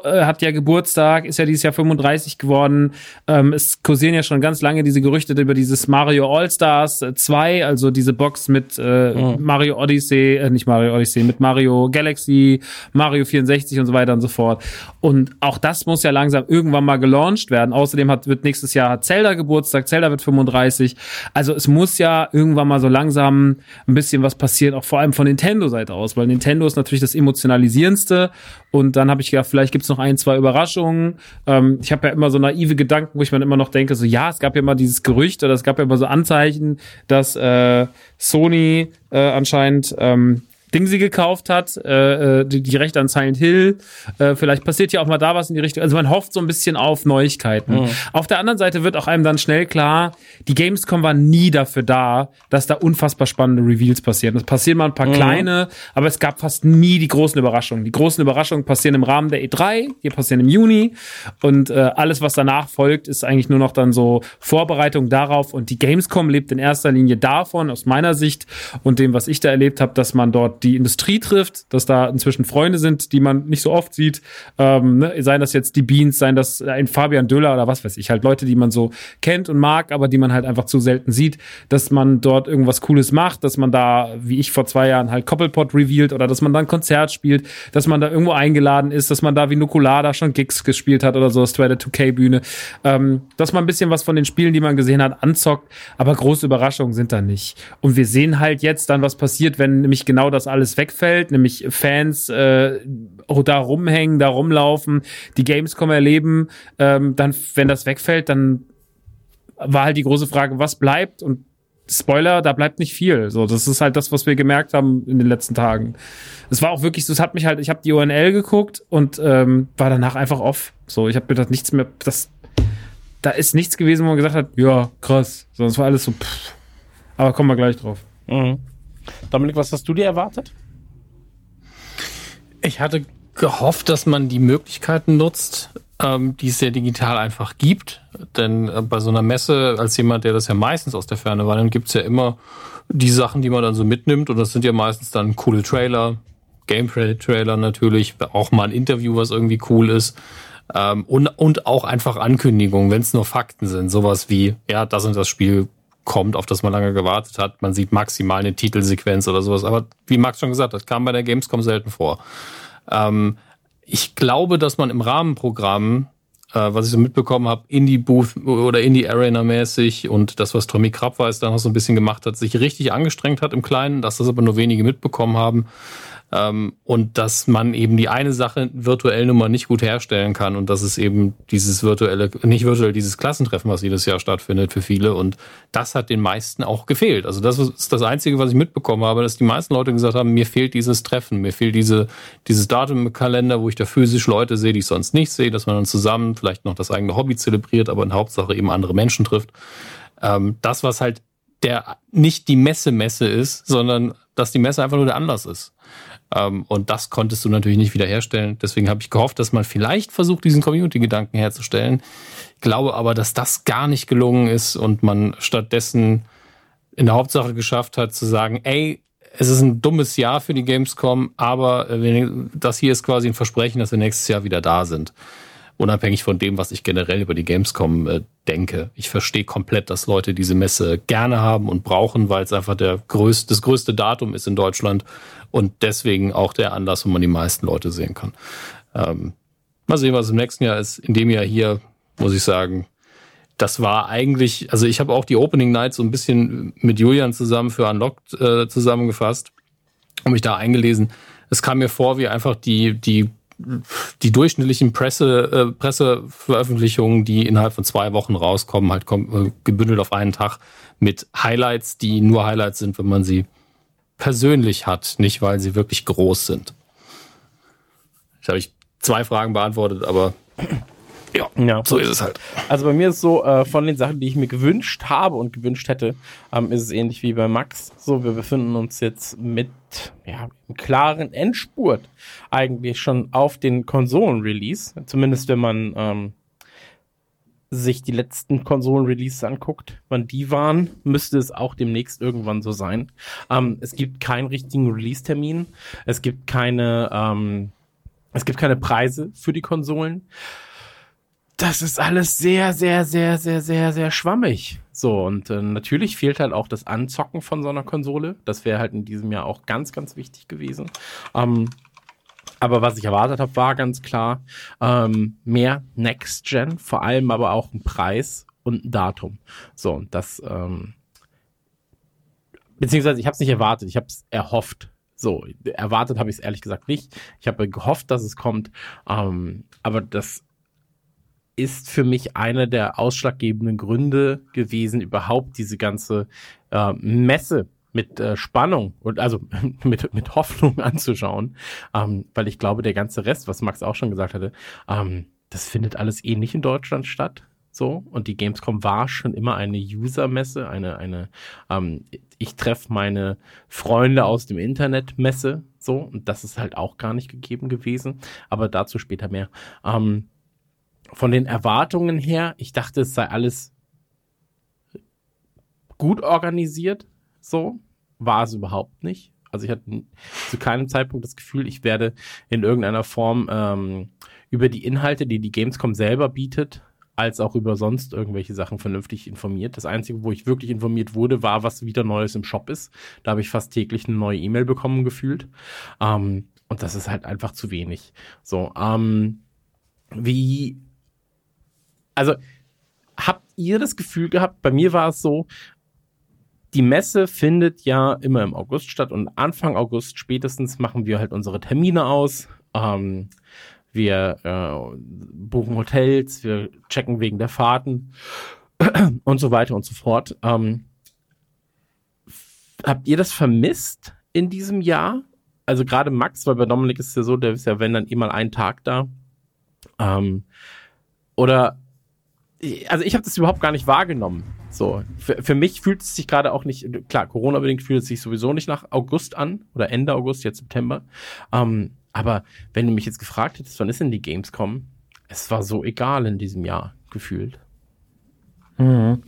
Äh, hat ja Geburtstag, ist ja die dieses Jahr 35 geworden. Ähm, es kursieren ja schon ganz lange diese Gerüchte über dieses Mario All-Stars 2, äh, also diese Box mit äh, oh. Mario Odyssey, äh, nicht Mario Odyssey, mit Mario Galaxy, Mario 64 und so weiter und so fort. Und auch das muss ja langsam irgendwann mal gelauncht werden. Außerdem hat, wird nächstes Jahr Zelda Geburtstag, Zelda wird 35. Also es muss ja irgendwann mal so langsam ein bisschen was passieren, auch vor allem von Nintendo-Seite aus, weil Nintendo ist natürlich das emotionalisierendste. Und dann habe ich gedacht, vielleicht gibt's noch ein, zwei Überraschungen. Ähm, ich habe ja immer so naive Gedanken, wo ich mir immer noch denke, so ja, es gab ja mal dieses Gerücht oder es gab ja immer so Anzeichen, dass äh, Sony äh, anscheinend ähm, Ding sie gekauft hat, äh, äh, die, die Rechte an Silent Hill. Äh, vielleicht passiert ja auch mal da was in die Richtung. Also man hofft so ein bisschen auf Neuigkeiten. Mhm. Auf der anderen Seite wird auch einem dann schnell klar, die Gamescom war nie dafür da, dass da unfassbar spannende Reveals passieren. Es passieren mal ein paar mhm. kleine, aber es gab fast nie die großen Überraschungen. Die großen Überraschungen passieren im Rahmen der E3, die passieren im Juni und äh, alles, was danach folgt, ist eigentlich nur noch dann so Vorbereitung darauf und die Gamescom lebt in erster Linie davon, aus meiner Sicht und dem, was ich da erlebt habe, dass man dort die Industrie trifft, dass da inzwischen Freunde sind, die man nicht so oft sieht. Ähm, ne? Seien das jetzt die Beans, seien das ein Fabian Döller oder was weiß ich, halt Leute, die man so kennt und mag, aber die man halt einfach zu selten sieht, dass man dort irgendwas Cooles macht, dass man da, wie ich vor zwei Jahren halt Koppelpot revealed oder dass man da ein Konzert spielt, dass man da irgendwo eingeladen ist, dass man da wie Nukulada schon Gigs gespielt hat oder so, Stranded 2K Bühne, ähm, dass man ein bisschen was von den Spielen, die man gesehen hat, anzockt, aber große Überraschungen sind da nicht. Und wir sehen halt jetzt dann, was passiert, wenn nämlich genau das alles wegfällt, nämlich Fans äh, da rumhängen, da rumlaufen, die Gamescom erleben, ähm, dann, wenn das wegfällt, dann war halt die große Frage, was bleibt und Spoiler, da bleibt nicht viel. So, das ist halt das, was wir gemerkt haben in den letzten Tagen. Es war auch wirklich so, es hat mich halt, ich habe die UNL geguckt und ähm, war danach einfach off. So, ich habe mir das nichts mehr, das, da ist nichts gewesen, wo man gesagt hat, ja, krass. So, das war alles so, pff. Aber kommen wir gleich drauf. Mhm. Dominik, was hast du dir erwartet? Ich hatte gehofft, dass man die Möglichkeiten nutzt, ähm, die es ja digital einfach gibt. Denn äh, bei so einer Messe, als jemand, der das ja meistens aus der Ferne war, dann gibt's ja immer die Sachen, die man dann so mitnimmt. Und das sind ja meistens dann coole Trailer, Gameplay-Trailer natürlich, auch mal ein Interview, was irgendwie cool ist. Ähm, und, und auch einfach Ankündigungen, wenn es nur Fakten sind. Sowas wie, ja, das und das Spiel kommt, auf das man lange gewartet hat. Man sieht maximal eine Titelsequenz oder sowas. Aber wie Max schon gesagt hat, kam bei der Gamescom selten vor. Ähm, ich glaube, dass man im Rahmenprogramm, äh, was ich so mitbekommen habe, Indie Booth oder Indie Arena mäßig und das, was Tommy Krabweis dann noch so ein bisschen gemacht hat, sich richtig angestrengt hat im Kleinen, dass das aber nur wenige mitbekommen haben. Ähm, und dass man eben die eine Sache virtuell nun mal nicht gut herstellen kann und das ist eben dieses virtuelle, nicht virtuell, dieses Klassentreffen, was jedes Jahr stattfindet für viele und das hat den meisten auch gefehlt. Also das ist das Einzige, was ich mitbekommen habe, dass die meisten Leute gesagt haben, mir fehlt dieses Treffen, mir fehlt diese, dieses Datum im Kalender, wo ich da physisch Leute sehe, die ich sonst nicht sehe, dass man dann zusammen vielleicht noch das eigene Hobby zelebriert, aber in Hauptsache eben andere Menschen trifft. Ähm, das, was halt der nicht die Messe-Messe ist, sondern dass die Messe einfach nur der Anlass ist. Ähm, und das konntest du natürlich nicht wiederherstellen. Deswegen habe ich gehofft, dass man vielleicht versucht, diesen Community-Gedanken herzustellen. Ich glaube aber, dass das gar nicht gelungen ist und man stattdessen in der Hauptsache geschafft hat zu sagen, ey, es ist ein dummes Jahr für die Gamescom, aber äh, das hier ist quasi ein Versprechen, dass wir nächstes Jahr wieder da sind unabhängig von dem, was ich generell über die Gamescom äh, denke. Ich verstehe komplett, dass Leute diese Messe gerne haben und brauchen, weil es einfach der größte, das größte Datum ist in Deutschland und deswegen auch der Anlass, wo man die meisten Leute sehen kann. Ähm, mal sehen, was im nächsten Jahr ist. In dem Jahr hier, muss ich sagen, das war eigentlich, also ich habe auch die Opening Night so ein bisschen mit Julian zusammen für Unlocked äh, zusammengefasst und mich da eingelesen. Es kam mir vor wie einfach die, die, die durchschnittlichen Presse, äh, Presseveröffentlichungen, die innerhalb von zwei Wochen rauskommen, halt kom- äh, gebündelt auf einen Tag mit Highlights, die nur Highlights sind, wenn man sie persönlich hat, nicht weil sie wirklich groß sind. Ich habe ich zwei Fragen beantwortet, aber ja, Ja. so ist es halt. Also bei mir ist so, äh, von den Sachen, die ich mir gewünscht habe und gewünscht hätte, ähm, ist es ähnlich wie bei Max. So, wir befinden uns jetzt mit ja, einem klaren Endspurt eigentlich schon auf den Konsolen-Release. Zumindest wenn man ähm, sich die letzten Konsolen-Releases anguckt, wann die waren, müsste es auch demnächst irgendwann so sein. Ähm, es gibt keinen richtigen Release-Termin. Es gibt keine, ähm, es gibt keine Preise für die Konsolen das ist alles sehr, sehr, sehr, sehr, sehr, sehr schwammig. So, und äh, natürlich fehlt halt auch das Anzocken von so einer Konsole. Das wäre halt in diesem Jahr auch ganz, ganz wichtig gewesen. Ähm, aber was ich erwartet habe, war ganz klar ähm, mehr Next Gen, vor allem aber auch ein Preis und ein Datum. So, und das, ähm, beziehungsweise ich habe es nicht erwartet, ich habe es erhofft. So, erwartet habe ich es ehrlich gesagt nicht. Ich habe gehofft, dass es kommt, ähm, aber das ist für mich einer der ausschlaggebenden Gründe gewesen, überhaupt diese ganze äh, Messe mit äh, Spannung und also mit, mit Hoffnung anzuschauen, ähm, weil ich glaube, der ganze Rest, was Max auch schon gesagt hatte, ähm, das findet alles eh nicht in Deutschland statt. So, und die Gamescom war schon immer eine User-Messe, eine, eine, ähm, ich treffe meine Freunde aus dem Internet Messe, so, und das ist halt auch gar nicht gegeben gewesen, aber dazu später mehr. Ähm, von den Erwartungen her, ich dachte, es sei alles gut organisiert, so war es überhaupt nicht. Also ich hatte zu keinem Zeitpunkt das Gefühl, ich werde in irgendeiner Form ähm, über die Inhalte, die die Gamescom selber bietet, als auch über sonst irgendwelche Sachen vernünftig informiert. Das Einzige, wo ich wirklich informiert wurde, war, was wieder Neues im Shop ist. Da habe ich fast täglich eine neue E-Mail bekommen gefühlt. Ähm, und das ist halt einfach zu wenig. So, ähm, wie also habt ihr das Gefühl gehabt, bei mir war es so, die Messe findet ja immer im August statt und Anfang August spätestens machen wir halt unsere Termine aus. Ähm, wir äh, buchen Hotels, wir checken wegen der Fahrten und so weiter und so fort. Ähm, habt ihr das vermisst in diesem Jahr? Also gerade Max, weil bei Dominik ist es ja so, der ist ja, wenn dann immer einen Tag da. Ähm, oder also ich habe das überhaupt gar nicht wahrgenommen. So, für, für mich fühlt es sich gerade auch nicht, klar, Corona-bedingt fühlt es sich sowieso nicht nach August an oder Ende August, jetzt September. Ähm, aber wenn du mich jetzt gefragt hättest, wann ist denn die Gamescom? Es war so egal in diesem Jahr gefühlt. Mhm.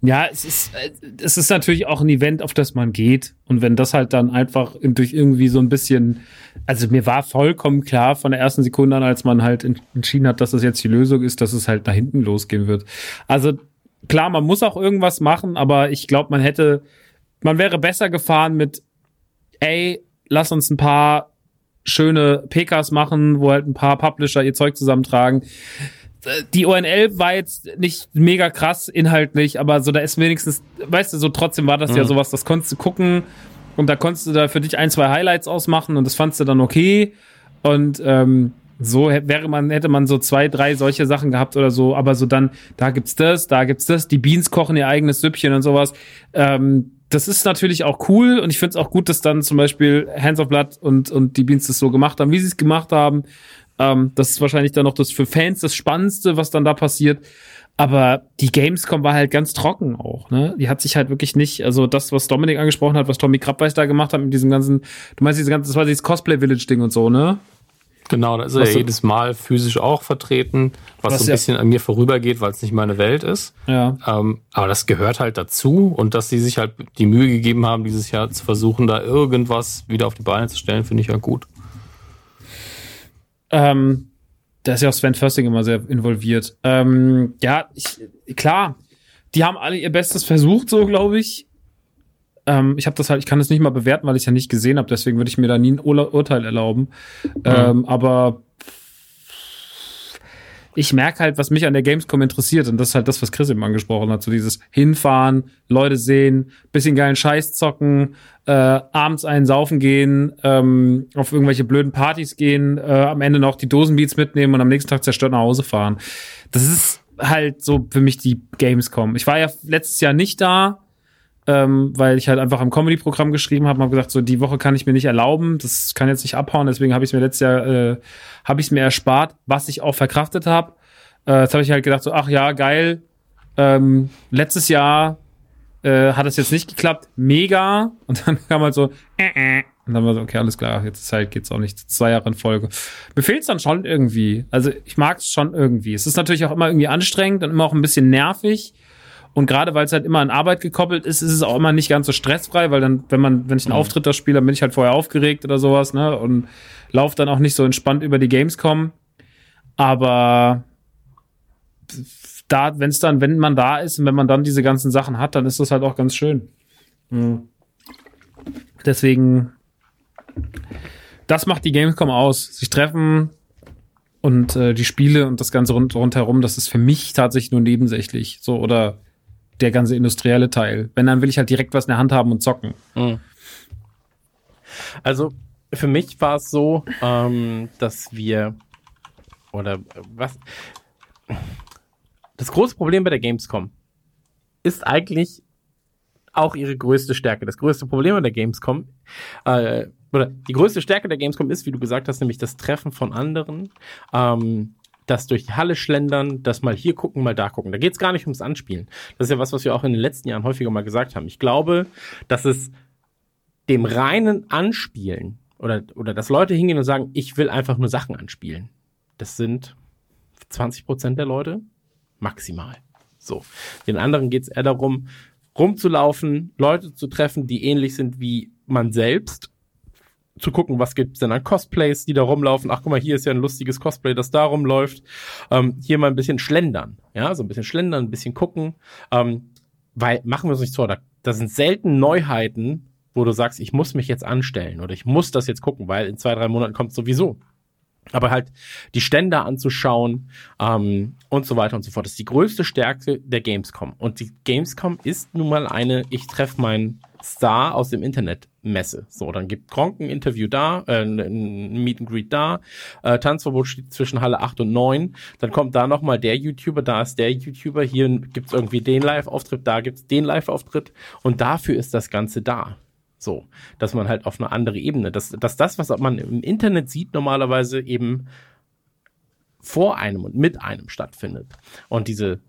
Ja, es ist, äh, es ist natürlich auch ein Event, auf das man geht. Und wenn das halt dann einfach durch irgendwie so ein bisschen, also mir war vollkommen klar von der ersten Sekunde an, als man halt entschieden hat, dass das jetzt die Lösung ist, dass es halt nach hinten losgehen wird. Also klar, man muss auch irgendwas machen, aber ich glaube, man hätte, man wäre besser gefahren mit, ey, lass uns ein paar schöne PKs machen, wo halt ein paar Publisher ihr Zeug zusammentragen die ONL war jetzt nicht mega krass inhaltlich, aber so da ist wenigstens, weißt du, so trotzdem war das mhm. ja sowas, das konntest du gucken und da konntest du da für dich ein, zwei Highlights ausmachen und das fandst du dann okay und ähm, so wäre man, hätte man so zwei, drei solche Sachen gehabt oder so, aber so dann, da gibt's das, da gibt's das, die Beans kochen ihr eigenes Süppchen und sowas. Ähm, das ist natürlich auch cool und ich finde es auch gut, dass dann zum Beispiel Hands of Blood und, und die Beans das so gemacht haben, wie sie es gemacht haben. Ähm, das ist wahrscheinlich dann noch das für Fans das Spannendste, was dann da passiert. Aber die Gamescom war halt ganz trocken auch, ne? Die hat sich halt wirklich nicht, also das, was Dominik angesprochen hat, was Tommy Krabbeis da gemacht hat mit diesem ganzen, du meinst diese ganze, das war dieses Cosplay Village Ding und so, ne? Genau, da ist er ja jedes Mal physisch auch vertreten, was, was so ein ja bisschen an mir vorübergeht, weil es nicht meine Welt ist. Ja. Ähm, aber das gehört halt dazu und dass sie sich halt die Mühe gegeben haben, dieses Jahr zu versuchen, da irgendwas wieder auf die Beine zu stellen, finde ich ja gut. Ähm, da ist ja auch Sven Försting immer sehr involviert. Ähm, ja, ich, klar, die haben alle ihr Bestes versucht, so glaube ich. Ähm, ich habe das halt, ich kann das nicht mal bewerten, weil ich ja nicht gesehen habe, deswegen würde ich mir da nie ein Ur Urteil erlauben. Mhm. Ähm, aber ich merke halt, was mich an der Gamescom interessiert. Und das ist halt das, was Chris eben angesprochen hat. So dieses Hinfahren, Leute sehen, bisschen geilen Scheiß zocken, äh, abends einen saufen gehen, ähm, auf irgendwelche blöden Partys gehen, äh, am Ende noch die Dosenbeats mitnehmen und am nächsten Tag zerstört nach Hause fahren. Das ist halt so für mich die Gamescom. Ich war ja letztes Jahr nicht da, ähm, weil ich halt einfach am Comedy-Programm geschrieben habe und habe gesagt, so die Woche kann ich mir nicht erlauben, das kann jetzt nicht abhauen, deswegen habe ich mir letztes Jahr äh, habe ich mir erspart, was ich auch verkraftet habe. Äh, jetzt habe ich halt gedacht, so ach ja, geil. Ähm, letztes Jahr äh, hat es jetzt nicht geklappt, mega. Und dann kam halt so, äh, äh. Und dann war so, okay, alles klar, jetzt halt geht's auch nicht zwei Jahre in Folge. Mir fehlt's dann schon irgendwie. Also ich mag es schon irgendwie. Es ist natürlich auch immer irgendwie anstrengend und immer auch ein bisschen nervig. Und gerade weil es halt immer an Arbeit gekoppelt ist, ist es auch immer nicht ganz so stressfrei, weil dann, wenn man, wenn ich einen mhm. Auftritt da spiele, dann bin ich halt vorher aufgeregt oder sowas, ne? Und laufe dann auch nicht so entspannt über die Gamescom. Aber da, wenn es dann, wenn man da ist und wenn man dann diese ganzen Sachen hat, dann ist das halt auch ganz schön. Mhm. Deswegen das macht die Gamescom aus. Sich treffen und äh, die Spiele und das Ganze rund, rundherum, das ist für mich tatsächlich nur nebensächlich. So, oder der ganze industrielle Teil. Wenn, dann will ich halt direkt was in der Hand haben und zocken. Mhm. Also, für mich war es so, ähm, dass wir oder was das große Problem bei der Gamescom ist eigentlich auch ihre größte Stärke. Das größte Problem bei der Gamescom äh, oder die größte Stärke der Gamescom ist, wie du gesagt hast, nämlich das Treffen von anderen, ähm, das durch die Halle schlendern, das mal hier gucken, mal da gucken. Da geht es gar nicht ums Anspielen. Das ist ja was, was wir auch in den letzten Jahren häufiger mal gesagt haben. Ich glaube, dass es dem reinen Anspielen oder, oder dass Leute hingehen und sagen, ich will einfach nur Sachen anspielen. Das sind 20 Prozent der Leute maximal. So. Den anderen geht es eher darum, rumzulaufen, Leute zu treffen, die ähnlich sind wie man selbst zu gucken, was gibt's denn an Cosplays, die da rumlaufen. Ach, guck mal, hier ist ja ein lustiges Cosplay, das da rumläuft. Ähm, hier mal ein bisschen schlendern, ja, so ein bisschen schlendern, ein bisschen gucken. Ähm, weil, machen wir uns nicht vor, da, da sind selten Neuheiten, wo du sagst, ich muss mich jetzt anstellen oder ich muss das jetzt gucken, weil in zwei, drei Monaten kommt sowieso. Aber halt die Stände anzuschauen ähm, und so weiter und so fort. Das ist die größte Stärke der Gamescom. Und die Gamescom ist nun mal eine, ich treffe meinen Star aus dem Internet Messe. So, dann gibt Gronk ein Interview da, äh, ein Meet and Greet da, äh, Tanzverbot steht zwischen Halle 8 und 9, dann kommt da nochmal der YouTuber, da ist der YouTuber, hier gibt's irgendwie den Live-Auftritt, da gibt's den Live-Auftritt und dafür ist das Ganze da. So, dass man halt auf eine andere Ebene, dass, dass das, was man im Internet sieht, normalerweise eben vor einem und mit einem stattfindet. Und diese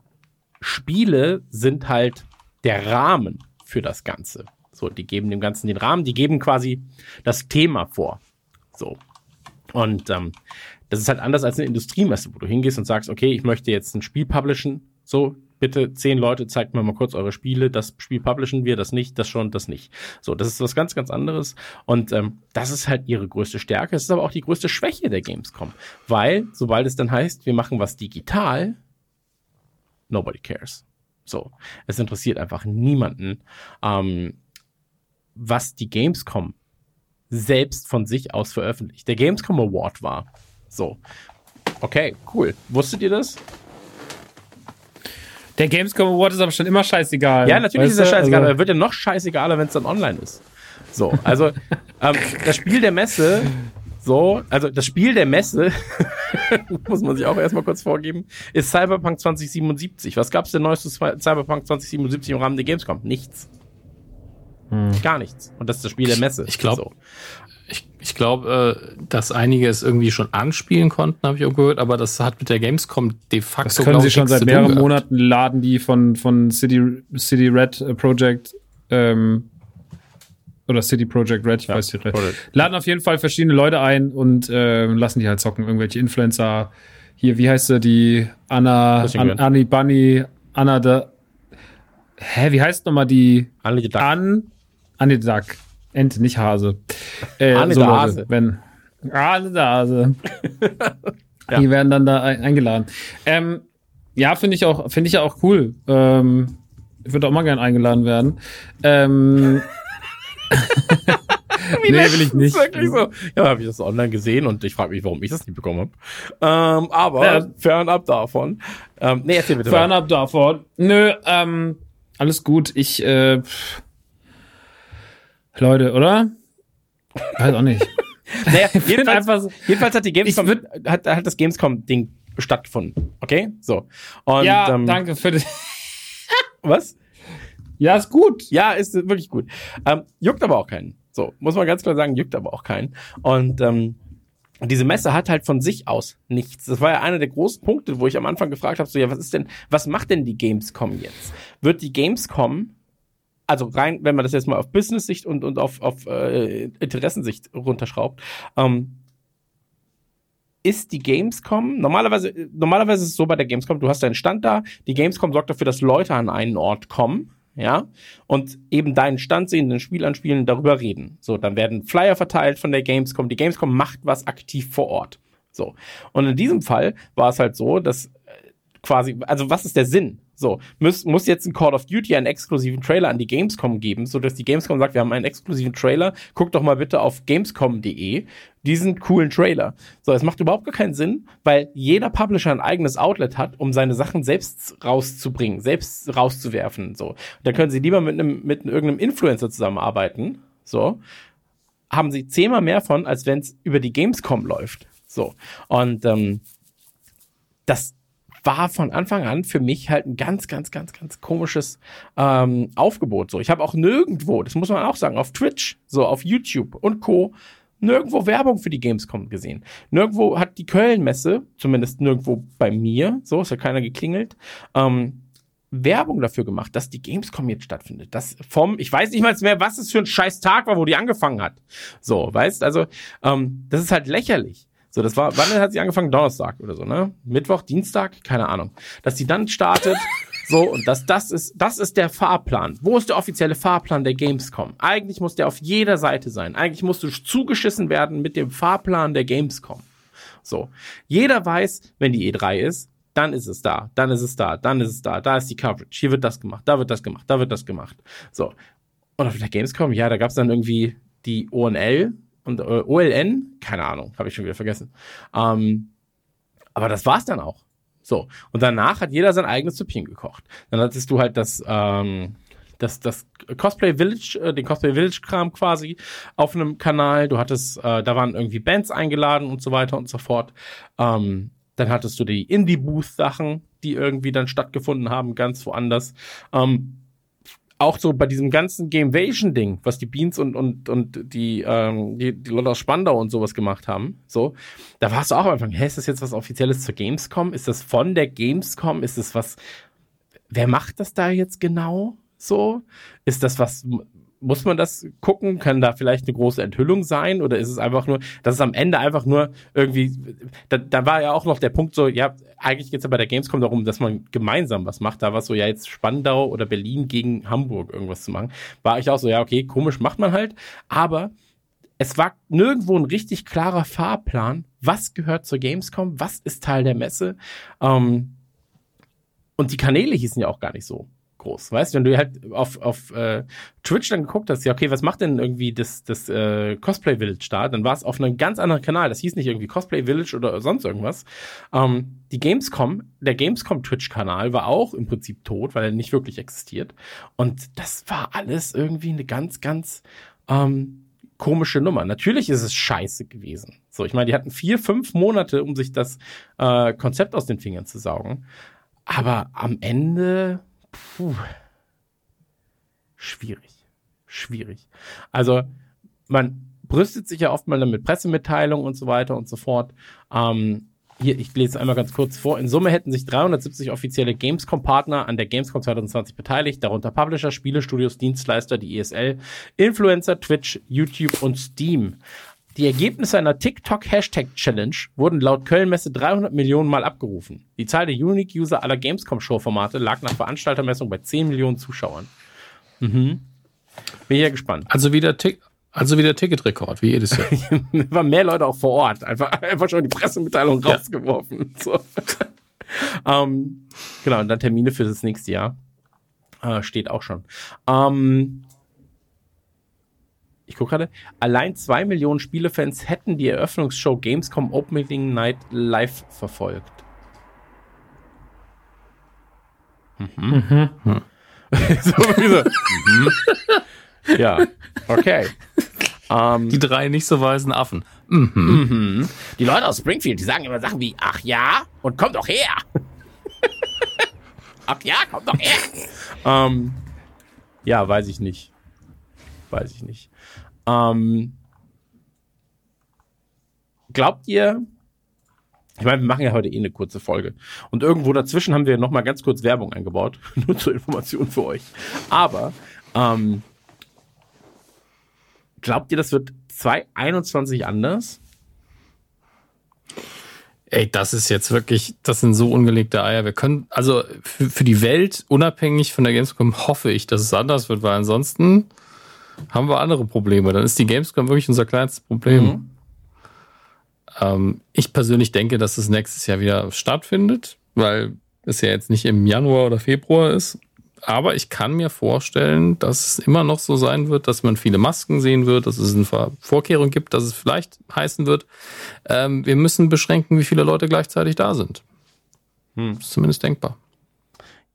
Spiele sind halt der Rahmen für das Ganze. So, die geben dem Ganzen den Rahmen, die geben quasi das Thema vor. So. Und ähm, das ist halt anders als eine Industriemesse, wo du hingehst und sagst, okay, ich möchte jetzt ein Spiel publishen. So, bitte zehn Leute, zeigt mir mal kurz eure Spiele. Das Spiel publishen wir, das nicht, das schon, das nicht. So, das ist was ganz, ganz anderes. Und ähm, das ist halt ihre größte Stärke. Es ist aber auch die größte Schwäche der Gamescom. Weil, sobald es dann heißt, wir machen was digital, nobody cares. So, es interessiert einfach niemanden. Ähm, was die Gamescom selbst von sich aus veröffentlicht. Der Gamescom Award war. So. Okay, cool. Wusstet ihr das? Der Gamescom Award ist aber schon immer scheißegal. Ja, natürlich ist er scheißegal, also aber er wird ja noch scheißegaler, wenn es dann online ist. So, also ähm, das Spiel der Messe, so, also das Spiel der Messe, muss man sich auch erstmal kurz vorgeben, ist Cyberpunk 2077. Was gab's denn Neues zu Cyberpunk 2077 im Rahmen der Gamescom? Nichts. Hm. Gar nichts. Und das ist das Spiel der Messe. Ich glaube, so. Ich, ich glaube, äh, dass einige es irgendwie schon anspielen konnten, habe ich auch gehört, aber das hat mit der Gamescom de facto. Das können sie schon seit mehreren Monaten laden, die von, von City, City Red äh, Project ähm, oder City Project Red, ich ja, weiß nicht. Laden auf jeden Fall verschiedene Leute ein und äh, lassen die halt zocken. Irgendwelche Influencer. Hier, wie heißt sie, die Anna, An, Annie Bunny, Anna da. Hä, wie heißt nochmal die? Anne Duck. An, Anne Duck. Ente, nicht Hase. Äh, Anne so der Hase. Wenn, Anne der Hase. ja. Die werden dann da eingeladen. Ähm, ja, finde ich auch, finde ich ja auch cool. Ähm, ich würde auch mal gern eingeladen werden. Ähm, Nee, will ich nicht. Wirklich so. Ja, habe ich das online gesehen und ich frage mich, warum ich das nicht bekommen habe. Ähm, aber Ja. fernab davon. Ähm, nee, erzähl bitte. Fernab davon. Nö, ähm, alles gut. Ich, äh, pff. Leute, oder? Weiß auch nicht. Naja, jedenfalls, so- jedenfalls hat die Gamescom, Ich hat, hat das Gamescom-Ding stattgefunden. Okay? So. Und, ja, ähm, danke für die. Was? Ja, ist gut. Ja, ist wirklich gut. Ähm, juckt aber auch keinen. So, muss man ganz klar sagen, juckt aber auch keinen. Und ähm, diese Messe hat halt von sich aus nichts. Das war ja einer der großen Punkte, wo ich am Anfang gefragt habe, so ja, was ist denn, was macht denn die Gamescom jetzt? Wird die Gamescom, also rein, wenn man das jetzt mal auf Business-Sicht und, und auf, auf äh, Interessensicht runterschraubt, ähm, ist die Gamescom, normalerweise, normalerweise ist es so bei der Gamescom, du hast deinen Stand da, die Gamescom sorgt dafür, dass Leute an einen Ort kommen, ja, und eben deinen Stand sehen, den Spiel anspielen, darüber reden. So, dann werden Flyer verteilt von der Gamescom. Die Gamescom macht was aktiv vor Ort. So. Und in diesem Fall war es halt so, dass äh, quasi, also was ist der Sinn? So, muss, muss jetzt ein Call of Duty einen exklusiven Trailer an die Gamescom geben, so dass die Gamescom sagt, wir haben einen exklusiven Trailer, guck doch mal bitte auf gamescom.de diesen coolen Trailer. So, es macht überhaupt gar keinen Sinn, weil jeder Publisher ein eigenes Outlet hat, um seine Sachen selbst rauszubringen, selbst rauszuwerfen, so. Da können sie lieber mit einem, mit irgendeinem Influencer zusammenarbeiten, so. Haben sie zehnmal mehr von, als wenn es über die Gamescom läuft. So. Und ähm, das war von Anfang an für mich halt ein ganz, ganz, ganz, ganz komisches ähm, Aufgebot. So, ich habe auch nirgendwo, das muss man auch sagen, auf Twitch, so auf YouTube und Co. nirgendwo Werbung für die Gamescom gesehen. Nirgendwo hat die Köln-Messe, zumindest nirgendwo bei mir, so ist ja keiner geklingelt, ähm, Werbung dafür gemacht, dass die Gamescom jetzt stattfindet. Das vom, ich weiß nicht mal mehr, was es für ein scheiß Tag war, wo die angefangen hat. So, weißt, also, ähm, das ist halt lächerlich. So, das war, wann hat sie angefangen? Donnerstag oder so, ne? Mittwoch, Dienstag? Keine Ahnung. Dass sie dann startet, so, und das, das ist, das ist der Fahrplan. Wo ist der offizielle Fahrplan der Gamescom? Eigentlich muss der auf jeder Seite sein. Eigentlich musst du zugeschissen werden mit dem Fahrplan der Gamescom. So. Jeder weiß, wenn die E3 ist, dann ist es da, dann ist es da, dann ist es da, da ist die Coverage, hier wird das gemacht, da wird das gemacht, da wird das gemacht. So. Und auf der Gamescom, ja, da gab es dann irgendwie die ONL und äh, OLN, keine Ahnung, habe ich schon wieder vergessen. Ähm, aber das war's dann auch. So. Und danach hat jeder sein eigenes Süppchen gekocht. Dann hattest du halt das, ähm, das, das Cosplay Village, äh, den Cosplay Village Kram quasi auf einem Kanal. Du hattest, äh, da waren irgendwie Bands eingeladen und so weiter und so fort. Ähm, dann hattest du die Indie-Booth-Sachen, die irgendwie dann stattgefunden haben, ganz woanders. Ähm, auch so bei diesem ganzen Gamevasion-Ding, was die Beans und, und, und die, ähm, die, die Leute aus Spandau und sowas gemacht haben, so, da warst du auch am Anfang, hä, ist das jetzt was Offizielles zur Gamescom? Ist das von der Gamescom? Ist das was, wer macht das da jetzt genau? So? Ist das was, muss man das gucken? Kann da vielleicht eine große Enthüllung sein? Oder ist es einfach nur, dass es am Ende einfach nur irgendwie, da, da war ja auch noch der Punkt so, ja, eigentlich geht es ja bei der Gamescom darum, dass man gemeinsam was macht. Da war es so, ja, jetzt Spandau oder Berlin gegen Hamburg irgendwas zu machen. War ich auch so, ja, okay, komisch macht man halt. Aber es war nirgendwo ein richtig klarer Fahrplan. Was gehört zur Gamescom? Was ist Teil der Messe? Ähm, und die Kanäle hießen ja auch gar nicht so groß. Weißt du, wenn du halt auf, auf äh, Twitch dann geguckt hast, ja, okay, was macht denn irgendwie das, das äh, Cosplay Village da? Dann war es auf einem ganz anderen Kanal. Das hieß nicht irgendwie Cosplay Village oder sonst irgendwas. Ähm, die Gamescom, der Gamescom Twitch-Kanal war auch im Prinzip tot, weil er nicht wirklich existiert. Und das war alles irgendwie eine ganz, ganz ähm, komische Nummer. Natürlich ist es scheiße gewesen. So, ich meine, die hatten vier, fünf Monate, um sich das äh, Konzept aus den Fingern zu saugen. Aber am Ende, puh, schwierig. Schwierig. Also, man brüstet sich ja oft mal mit Pressemitteilungen und so weiter und so fort. Ähm, hier, ich lese einmal ganz kurz vor. In Summe hätten sich 370 offizielle Gamescom-Partner an der Gamescom 2020 beteiligt, darunter Publisher, Spielestudios, Dienstleister, die ESL, Influencer, Twitch, YouTube und Steam. Die Ergebnisse einer TikTok-Hashtag-Challenge wurden laut Köln-Messe 300 Millionen Mal abgerufen. Die Zahl der Unique-User aller Gamescom-Show-Formate lag nach Veranstaltermessung bei 10 Millionen Zuschauern. Mhm. Bin ja gespannt. Also wieder, Tick, also wieder Ticketrekord, wie jedes Jahr. waren mehr Leute auch vor Ort. Einfach, einfach schon die Pressemitteilung Ja. rausgeworfen. So. ähm, genau, und dann Termine für das nächste Jahr. Äh, steht auch schon. Ähm, ich gucke gerade, allein zwei Millionen Spielefans hätten die Eröffnungsshow Gamescom Opening Night live verfolgt. Mhm. wie so. Mhm. Ja, okay. Ähm, Die drei nicht so weisen Affen. die Leute aus Springfield, die sagen immer Sachen wie, ach ja, und komm doch her. ach ja, komm doch her. ähm, ja, weiß ich nicht. Weiß ich nicht. Ähm, glaubt ihr, ich meine, wir machen ja heute eh eine kurze Folge. Und irgendwo dazwischen haben wir noch mal ganz kurz Werbung eingebaut. Nur zur Information für euch. Aber ähm, glaubt ihr, das wird 2021 anders? Ey, das ist jetzt wirklich, das sind so ungelegte Eier. Wir können, also für, für die Welt, unabhängig von der Gamescom, hoffe ich, dass es anders wird, weil ansonsten haben wir andere Probleme. Dann ist die Gamescom wirklich unser kleinstes Problem. Mhm. Ähm, ich persönlich denke, dass es nächstes Jahr wieder stattfindet, weil es ja jetzt nicht im Januar oder Februar ist. Aber ich kann mir vorstellen, dass es immer noch so sein wird, dass man viele Masken sehen wird, dass es eine Vorkehrung gibt, dass es vielleicht heißen wird, ähm, wir müssen beschränken, wie viele Leute gleichzeitig da sind. Hm. Ist zumindest denkbar.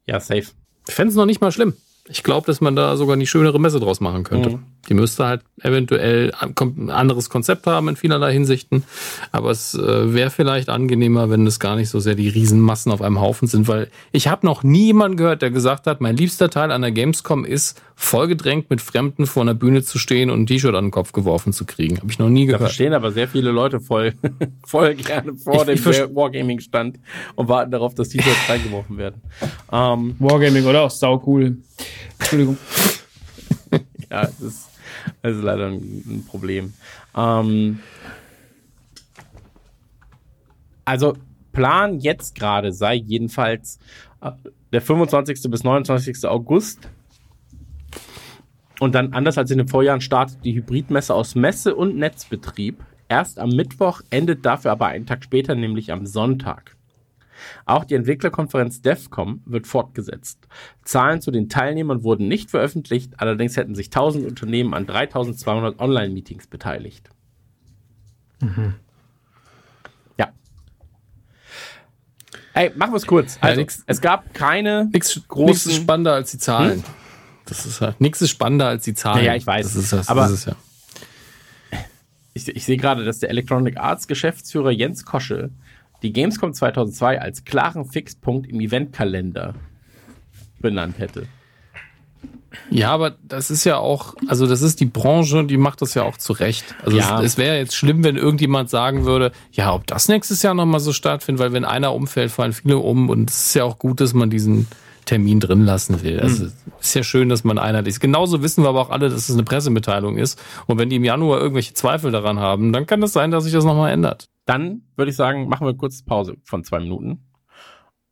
Ja, safe. Ich fände es noch nicht mal schlimm. Ich glaube, dass man da sogar die schönere Messe draus machen könnte. Mhm. Die müsste halt eventuell ein anderes Konzept haben in vielerlei Hinsichten. Aber es äh, wäre vielleicht angenehmer, wenn es gar nicht so sehr die Riesenmassen auf einem Haufen sind, weil ich habe noch nie jemanden gehört, der gesagt hat, mein liebster Teil an der Gamescom ist, vollgedrängt mit Fremden vor einer Bühne zu stehen und ein T-Shirt an den Kopf geworfen zu kriegen. Habe ich noch nie Da gehört. stehen aber sehr viele Leute voll, voll gerne vor Ich- dem Wargaming-Stand und warten darauf, dass die dort reingeworfen werden. Ähm, Wargaming, oder? Auch sau cool. Entschuldigung. ja, das ist, das ist leider ein, Problem. Ähm, also Plan jetzt gerade sei jedenfalls äh, der 25. bis 29. August. Und dann anders als in den Vorjahren startet die Hybridmesse aus Messe und Netzbetrieb. Erst am Mittwoch endet dafür aber einen Tag später, nämlich am Sonntag. Auch die Entwicklerkonferenz DEFCOM wird fortgesetzt. Zahlen zu den Teilnehmern wurden nicht veröffentlicht, allerdings hätten sich 1000 Unternehmen an 3200 Online-Meetings beteiligt. Ja. Hey, machen wir es kurz. Also, nix- es gab keine Nichts großen- nichts ist spannender als die Zahlen. Das ist halt, nichts ist spannender als die Zahlen. Ja, ja, ich weiß. Das ist das, Aber- das ist ja. Ich, ich sehe gerade, dass der Electronic Arts Geschäftsführer Jens Kosche die Gamescom 2002 als klaren Fixpunkt im Eventkalender benannt hätte. Ja, aber das ist ja auch, also das ist die Branche, die macht das ja auch zurecht. Also Ja. es, es wäre jetzt schlimm, wenn irgendjemand sagen würde, ja, ob das nächstes Jahr nochmal so stattfindet, weil wenn einer umfällt, fallen viele um und es ist ja auch gut, dass man diesen Termin drin lassen will. Also es ist ja schön, dass man einheitlich ist. Genauso wissen wir aber auch alle, dass es eine Pressemitteilung ist. Und wenn die im Januar irgendwelche Zweifel daran haben, dann kann es sein, dass sich das nochmal ändert. Dann würde ich sagen, machen wir kurz Pause von zwei Minuten.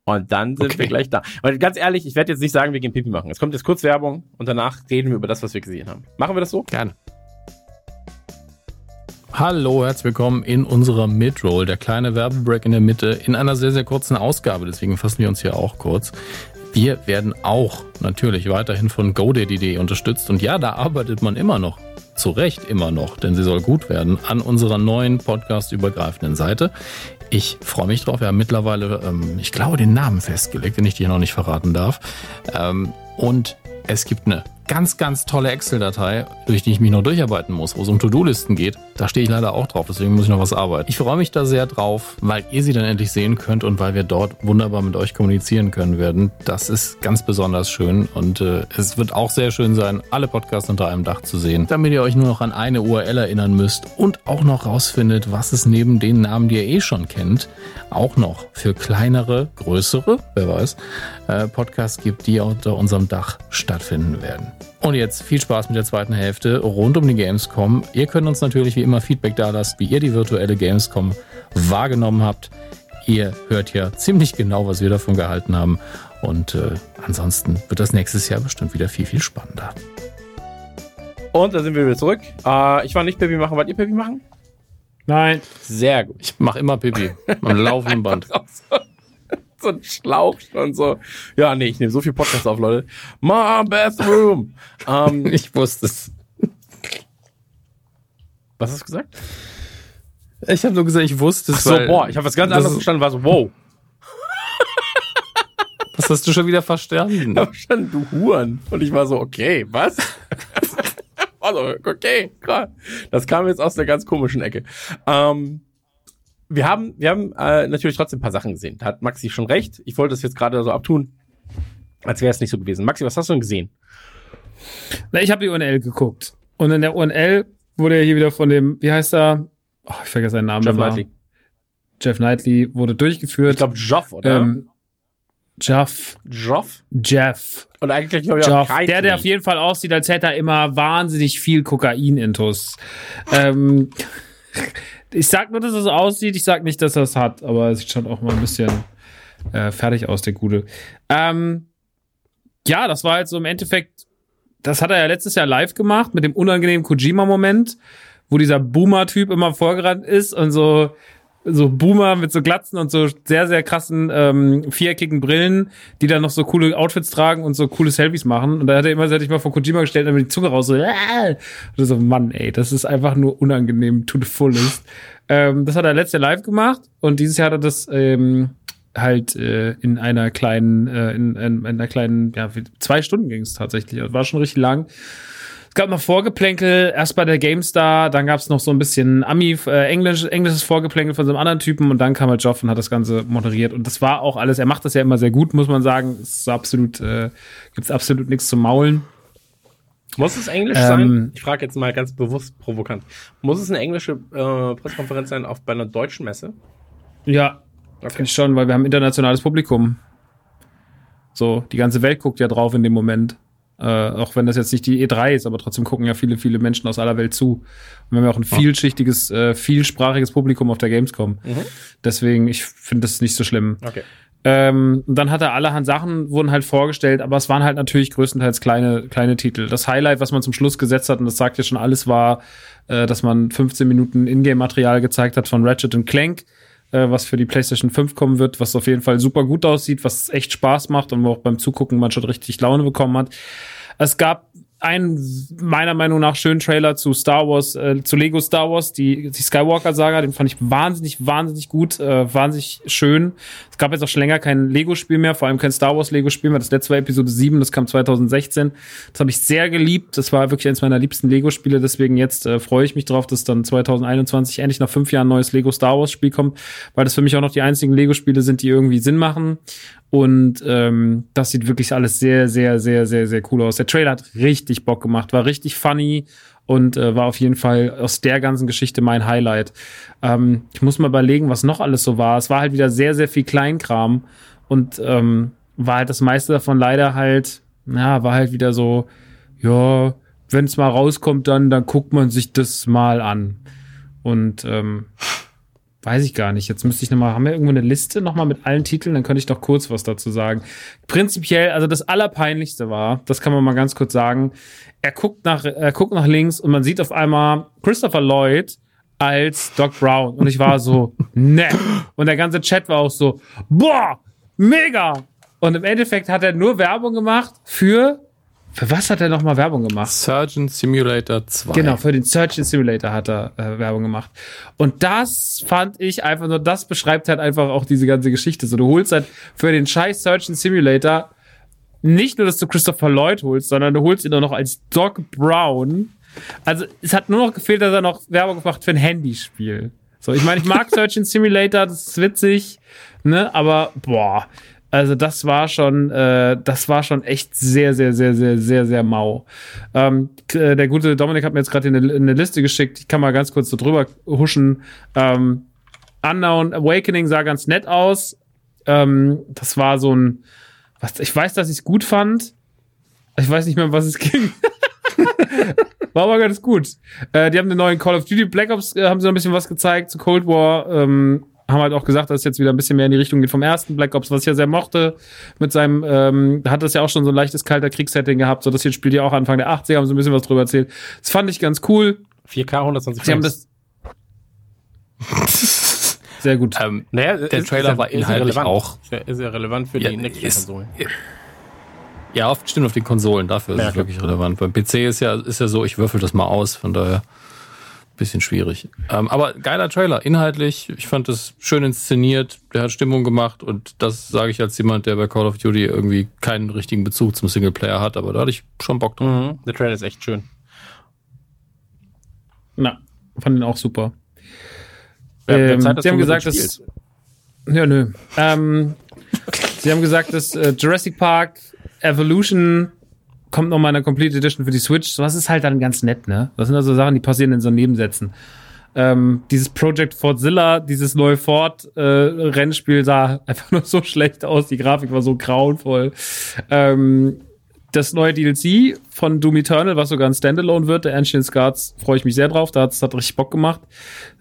Und dann sind Okay. wir gleich da. Weil ganz ehrlich, ich werde jetzt nicht sagen, wir gehen Pipi machen. Es kommt jetzt kurz Werbung und danach reden wir über das, was wir gesehen haben. Machen wir das so? Gerne. Hallo, herzlich willkommen in unserer Midroll, der kleine Werbebreak in der Mitte, in einer sehr, sehr kurzen Ausgabe. Deswegen fassen wir uns hier auch kurz. Wir werden auch natürlich weiterhin von GoDaddy.de unterstützt. Und ja, da arbeitet man immer noch, zu Recht immer noch, denn sie soll gut werden, an unserer neuen podcast-übergreifenden Seite. Ich freue mich drauf. Wir haben mittlerweile, ähm, ich glaube, den Namen festgelegt, den ich dir noch nicht verraten darf. Ähm, und es gibt eine ganz, ganz tolle Excel-Datei, durch die ich mich noch durcharbeiten muss, wo es um To-Do-Listen geht. Da stehe ich leider auch drauf, deswegen muss ich noch was arbeiten. Ich freue mich da sehr drauf, weil ihr sie dann endlich sehen könnt und weil wir dort wunderbar mit euch kommunizieren können werden. Das ist ganz besonders schön und äh, es wird auch sehr schön sein, alle Podcasts unter einem Dach zu sehen, damit ihr euch nur noch an eine URL erinnern müsst und auch noch rausfindet, was es neben den Namen, die ihr eh schon kennt, auch noch für kleinere, größere, wer weiß, äh, Podcasts gibt, die unter unserem Dach stattfinden werden. Und jetzt viel Spaß mit der zweiten Hälfte rund um die Gamescom. Ihr könnt uns natürlich wie immer Feedback dalassen, wie ihr die virtuelle Gamescom wahrgenommen habt. Ihr hört ja ziemlich genau, was wir davon gehalten haben. Und äh, ansonsten wird das nächstes Jahr bestimmt wieder viel, viel spannender. Und da sind wir wieder zurück. Äh, ich war nicht Pipi machen. Wollt ihr Pipi machen? Nein. Sehr gut. Ich mache immer Pipi am laufenden Band. So, ein Schlauch schon so. Ja, nee, ich nehme so viel Podcast auf, Leute. Mom, Bathroom. ähm, Ich wusste es. Was hast du gesagt? Ich habe nur gesagt, ich wusste es. Ach so, weil- boah, ich habe was ganz anderes verstanden, war so, wow. Was hast du schon wieder verstanden? Ich hab verstanden, du Huren. Und ich war so, okay, was? also, okay, klar. Das kam jetzt aus der ganz komischen Ecke. Ähm, wir haben, wir haben äh, natürlich trotzdem ein paar Sachen gesehen. Da hat Maxi schon recht. Ich wollte das jetzt gerade so abtun, als wäre es nicht so gewesen. Maxi, was hast du denn gesehen? Na, ich habe die UNL geguckt. Und in der UNL wurde ja hier wieder von dem, wie heißt er? Oh, ich vergesse seinen Namen. Jeff. Knightley. Jeff Knightley wurde durchgeführt. Ich glaube, Joff, oder? ähm, Jeff, Joff? Jeff, Und eigentlich glaube ich auch Jeff, der, der auf jeden Fall aussieht, als hätte er immer wahnsinnig viel Kokain-Intus. ähm, ich sag nur, dass es aussieht, ich sag nicht, dass er es hat, aber es sieht schon auch mal ein bisschen äh, fertig aus, der Gute. Ähm, ja, das war halt so im Endeffekt, das hat er ja letztes Jahr live gemacht mit dem unangenehmen Kojima-Moment, wo dieser Boomer-Typ immer vorgerannt ist und so so Boomer mit so Glatzen und so sehr, sehr krassen ähm, viereckigen Brillen, die dann noch so coole Outfits tragen und so coole Selfies machen. Und da hat er immer, sich mal vor Kojima gestellt dann mit die Zunge raus so, äh, und so, Mann, ey, das ist einfach nur unangenehm to the fullest. Ähm, das hat er letztes Jahr live gemacht und dieses Jahr hat er das ähm, halt äh, in einer kleinen, äh, in, in, in einer kleinen, ja, zwei Stunden ging es tatsächlich. War schon richtig lang. Es gab noch Vorgeplänkel, erst bei der GameStar, dann gab es noch so ein bisschen Ami, äh, Englisch, englisches Vorgeplänkel von so einem anderen Typen und dann kam halt Joff und hat das Ganze moderiert. Und das war auch alles, er macht das ja immer sehr gut, muss man sagen. Es ist absolut, äh, gibt's absolut nichts zu maulen. Muss es Englisch Ähm, sein? Ich frage jetzt mal ganz bewusst provokant. Muss es eine englische äh, Pressekonferenz sein auf bei einer deutschen Messe? Ja, Okay. finde ich schon, weil wir haben internationales Publikum. So, die ganze Welt guckt ja drauf in dem Moment. Äh, auch wenn das jetzt nicht die E3 ist, aber trotzdem gucken ja viele, viele Menschen aus aller Welt zu. Und wir haben ja auch ein vielschichtiges, äh, vielsprachiges Publikum auf der Gamescom. Deswegen, ich finde das nicht so schlimm. Okay. Ähm, und dann hat er allerhand Sachen, wurden halt vorgestellt, aber es waren halt natürlich größtenteils kleine, kleine Titel. Das Highlight, was man zum Schluss gesetzt hat, und das sagt ja schon alles, war, äh, dass man 15 Minuten Ingame-Material gezeigt hat von Ratchet Clank, äh, was für die PlayStation 5 kommen wird, was auf jeden Fall super gut aussieht, was echt Spaß macht und wo auch beim Zugucken man schon richtig Laune bekommen hat. Es gab einen meiner Meinung nach schönen Trailer zu Star Wars, äh, zu Lego Star Wars, die, die Skywalker-Saga, den fand ich wahnsinnig, wahnsinnig gut, äh, wahnsinnig schön. Es gab jetzt auch schon länger kein Lego-Spiel mehr, vor allem kein Star Wars-Lego-Spiel mehr. Das letzte war Episode 7, das kam 2016. Das habe ich sehr geliebt. Das war wirklich eines meiner liebsten Lego-Spiele, deswegen jetzt äh, freue ich mich drauf, dass dann 2021 endlich nach fünf Jahren neues Lego Star Wars-Spiel kommt, weil das für mich auch noch die einzigen Lego-Spiele sind, die irgendwie Sinn machen. Und ähm, das sieht wirklich alles sehr, sehr, sehr, sehr, sehr cool aus. Der Trailer hat richtig Bock gemacht, war richtig funny und äh, war auf jeden Fall aus der ganzen Geschichte mein Highlight. Ähm, ich muss mal überlegen, was noch alles so war. Es war halt wieder sehr, sehr viel Kleinkram und ähm, war halt das meiste davon leider halt, ja, war halt wieder so, ja, wenn es mal rauskommt, dann, dann guckt man sich das mal an. Und ähm, Weiß ich gar nicht. Jetzt müsste ich nochmal, haben wir irgendwo eine Liste nochmal mit allen Titeln? Dann könnte ich doch kurz was dazu sagen. Prinzipiell, also das Allerpeinlichste war, das kann man mal ganz kurz sagen, er guckt nach, er guckt nach links und man sieht auf einmal Christopher Lloyd als Doc Brown. Und ich war so, ne. Und der ganze Chat war auch so, boah, mega. Und im Endeffekt hat er nur Werbung gemacht für, für was hat er nochmal Werbung gemacht? Surgeon Simulator 2. Genau, für den Surgeon Simulator hat er äh, Werbung gemacht. Und das fand ich einfach nur, das beschreibt halt einfach auch diese ganze Geschichte. So, du holst halt für den scheiß Surgeon Simulator nicht nur, dass du Christopher Lloyd holst, sondern du holst ihn auch noch als Doc Brown. Also, es hat nur noch gefehlt, dass er noch Werbung gemacht für ein Handyspiel. So, ich meine, ich mag Surgeon Simulator, das ist witzig, ne, aber boah, also das war schon, äh, das war schon echt sehr, sehr, sehr, sehr, sehr, sehr mau. Ähm, äh, der gute Dominik hat mir jetzt gerade eine, eine Liste geschickt. Ich kann mal ganz kurz so drüber huschen. Ähm, Unknown Awakening sah ganz nett aus. Ähm, das war so ein, was, ich weiß, dass ich es gut fand. Ich weiß nicht mehr, was es ging. War aber ganz gut. Äh, die haben den neuen Call of Duty Black Ops, äh, haben sie noch ein bisschen was gezeigt zu Cold War. Ähm, haben halt auch gesagt, dass es jetzt wieder ein bisschen mehr in die Richtung geht vom ersten Black Ops, was ich ja sehr mochte. Mit seinem, ähm, hat das ja auch schon so ein leichtes kalter Kriegssetting gehabt. So, das hier spielt ja auch Anfang der 80er, haben sie ein bisschen was drüber erzählt. Das fand ich ganz cool. 4K 120 Sie haben das sehr gut. Ähm, Naja, der ist- Trailer war inhaltlich relevant. auch. Ist ja, relevant für Ja, die ist- Next-Gen-Konsolen. Ja, auf, stimmt auf den Konsolen, dafür ist Ja, es wirklich relevant. Beim PC ist ja, ist ja so, ich würfel das mal aus, von daher bisschen schwierig. Ähm, aber geiler Trailer, inhaltlich. Ich fand es schön inszeniert. Der hat Stimmung gemacht und das sage ich als jemand, der bei Call of Duty irgendwie keinen richtigen Bezug zum Singleplayer hat. Aber da hatte ich schon Bock drauf. Mhm. Der Trailer ist echt schön. Na, fand ihn auch super. Ähm, Zeit, sie haben gesagt, dass. Ja, nö. Ähm, sie haben gesagt, dass äh, Jurassic Park Evolution kommt noch mal in einer Complete Edition für die Switch. Sowas ist halt dann ganz nett, ne? Das sind also Sachen, die passieren in so Nebensätzen. Ähm, dieses Project Fortzilla, dieses neue Ford-Rennspiel sah einfach nur so schlecht aus. Die Grafik war so grauenvoll. Ähm, das neue DLC von Doom Eternal, was sogar ein Standalone wird, der Ancient Scars, freue ich mich sehr drauf. Da hat's hat richtig Bock gemacht.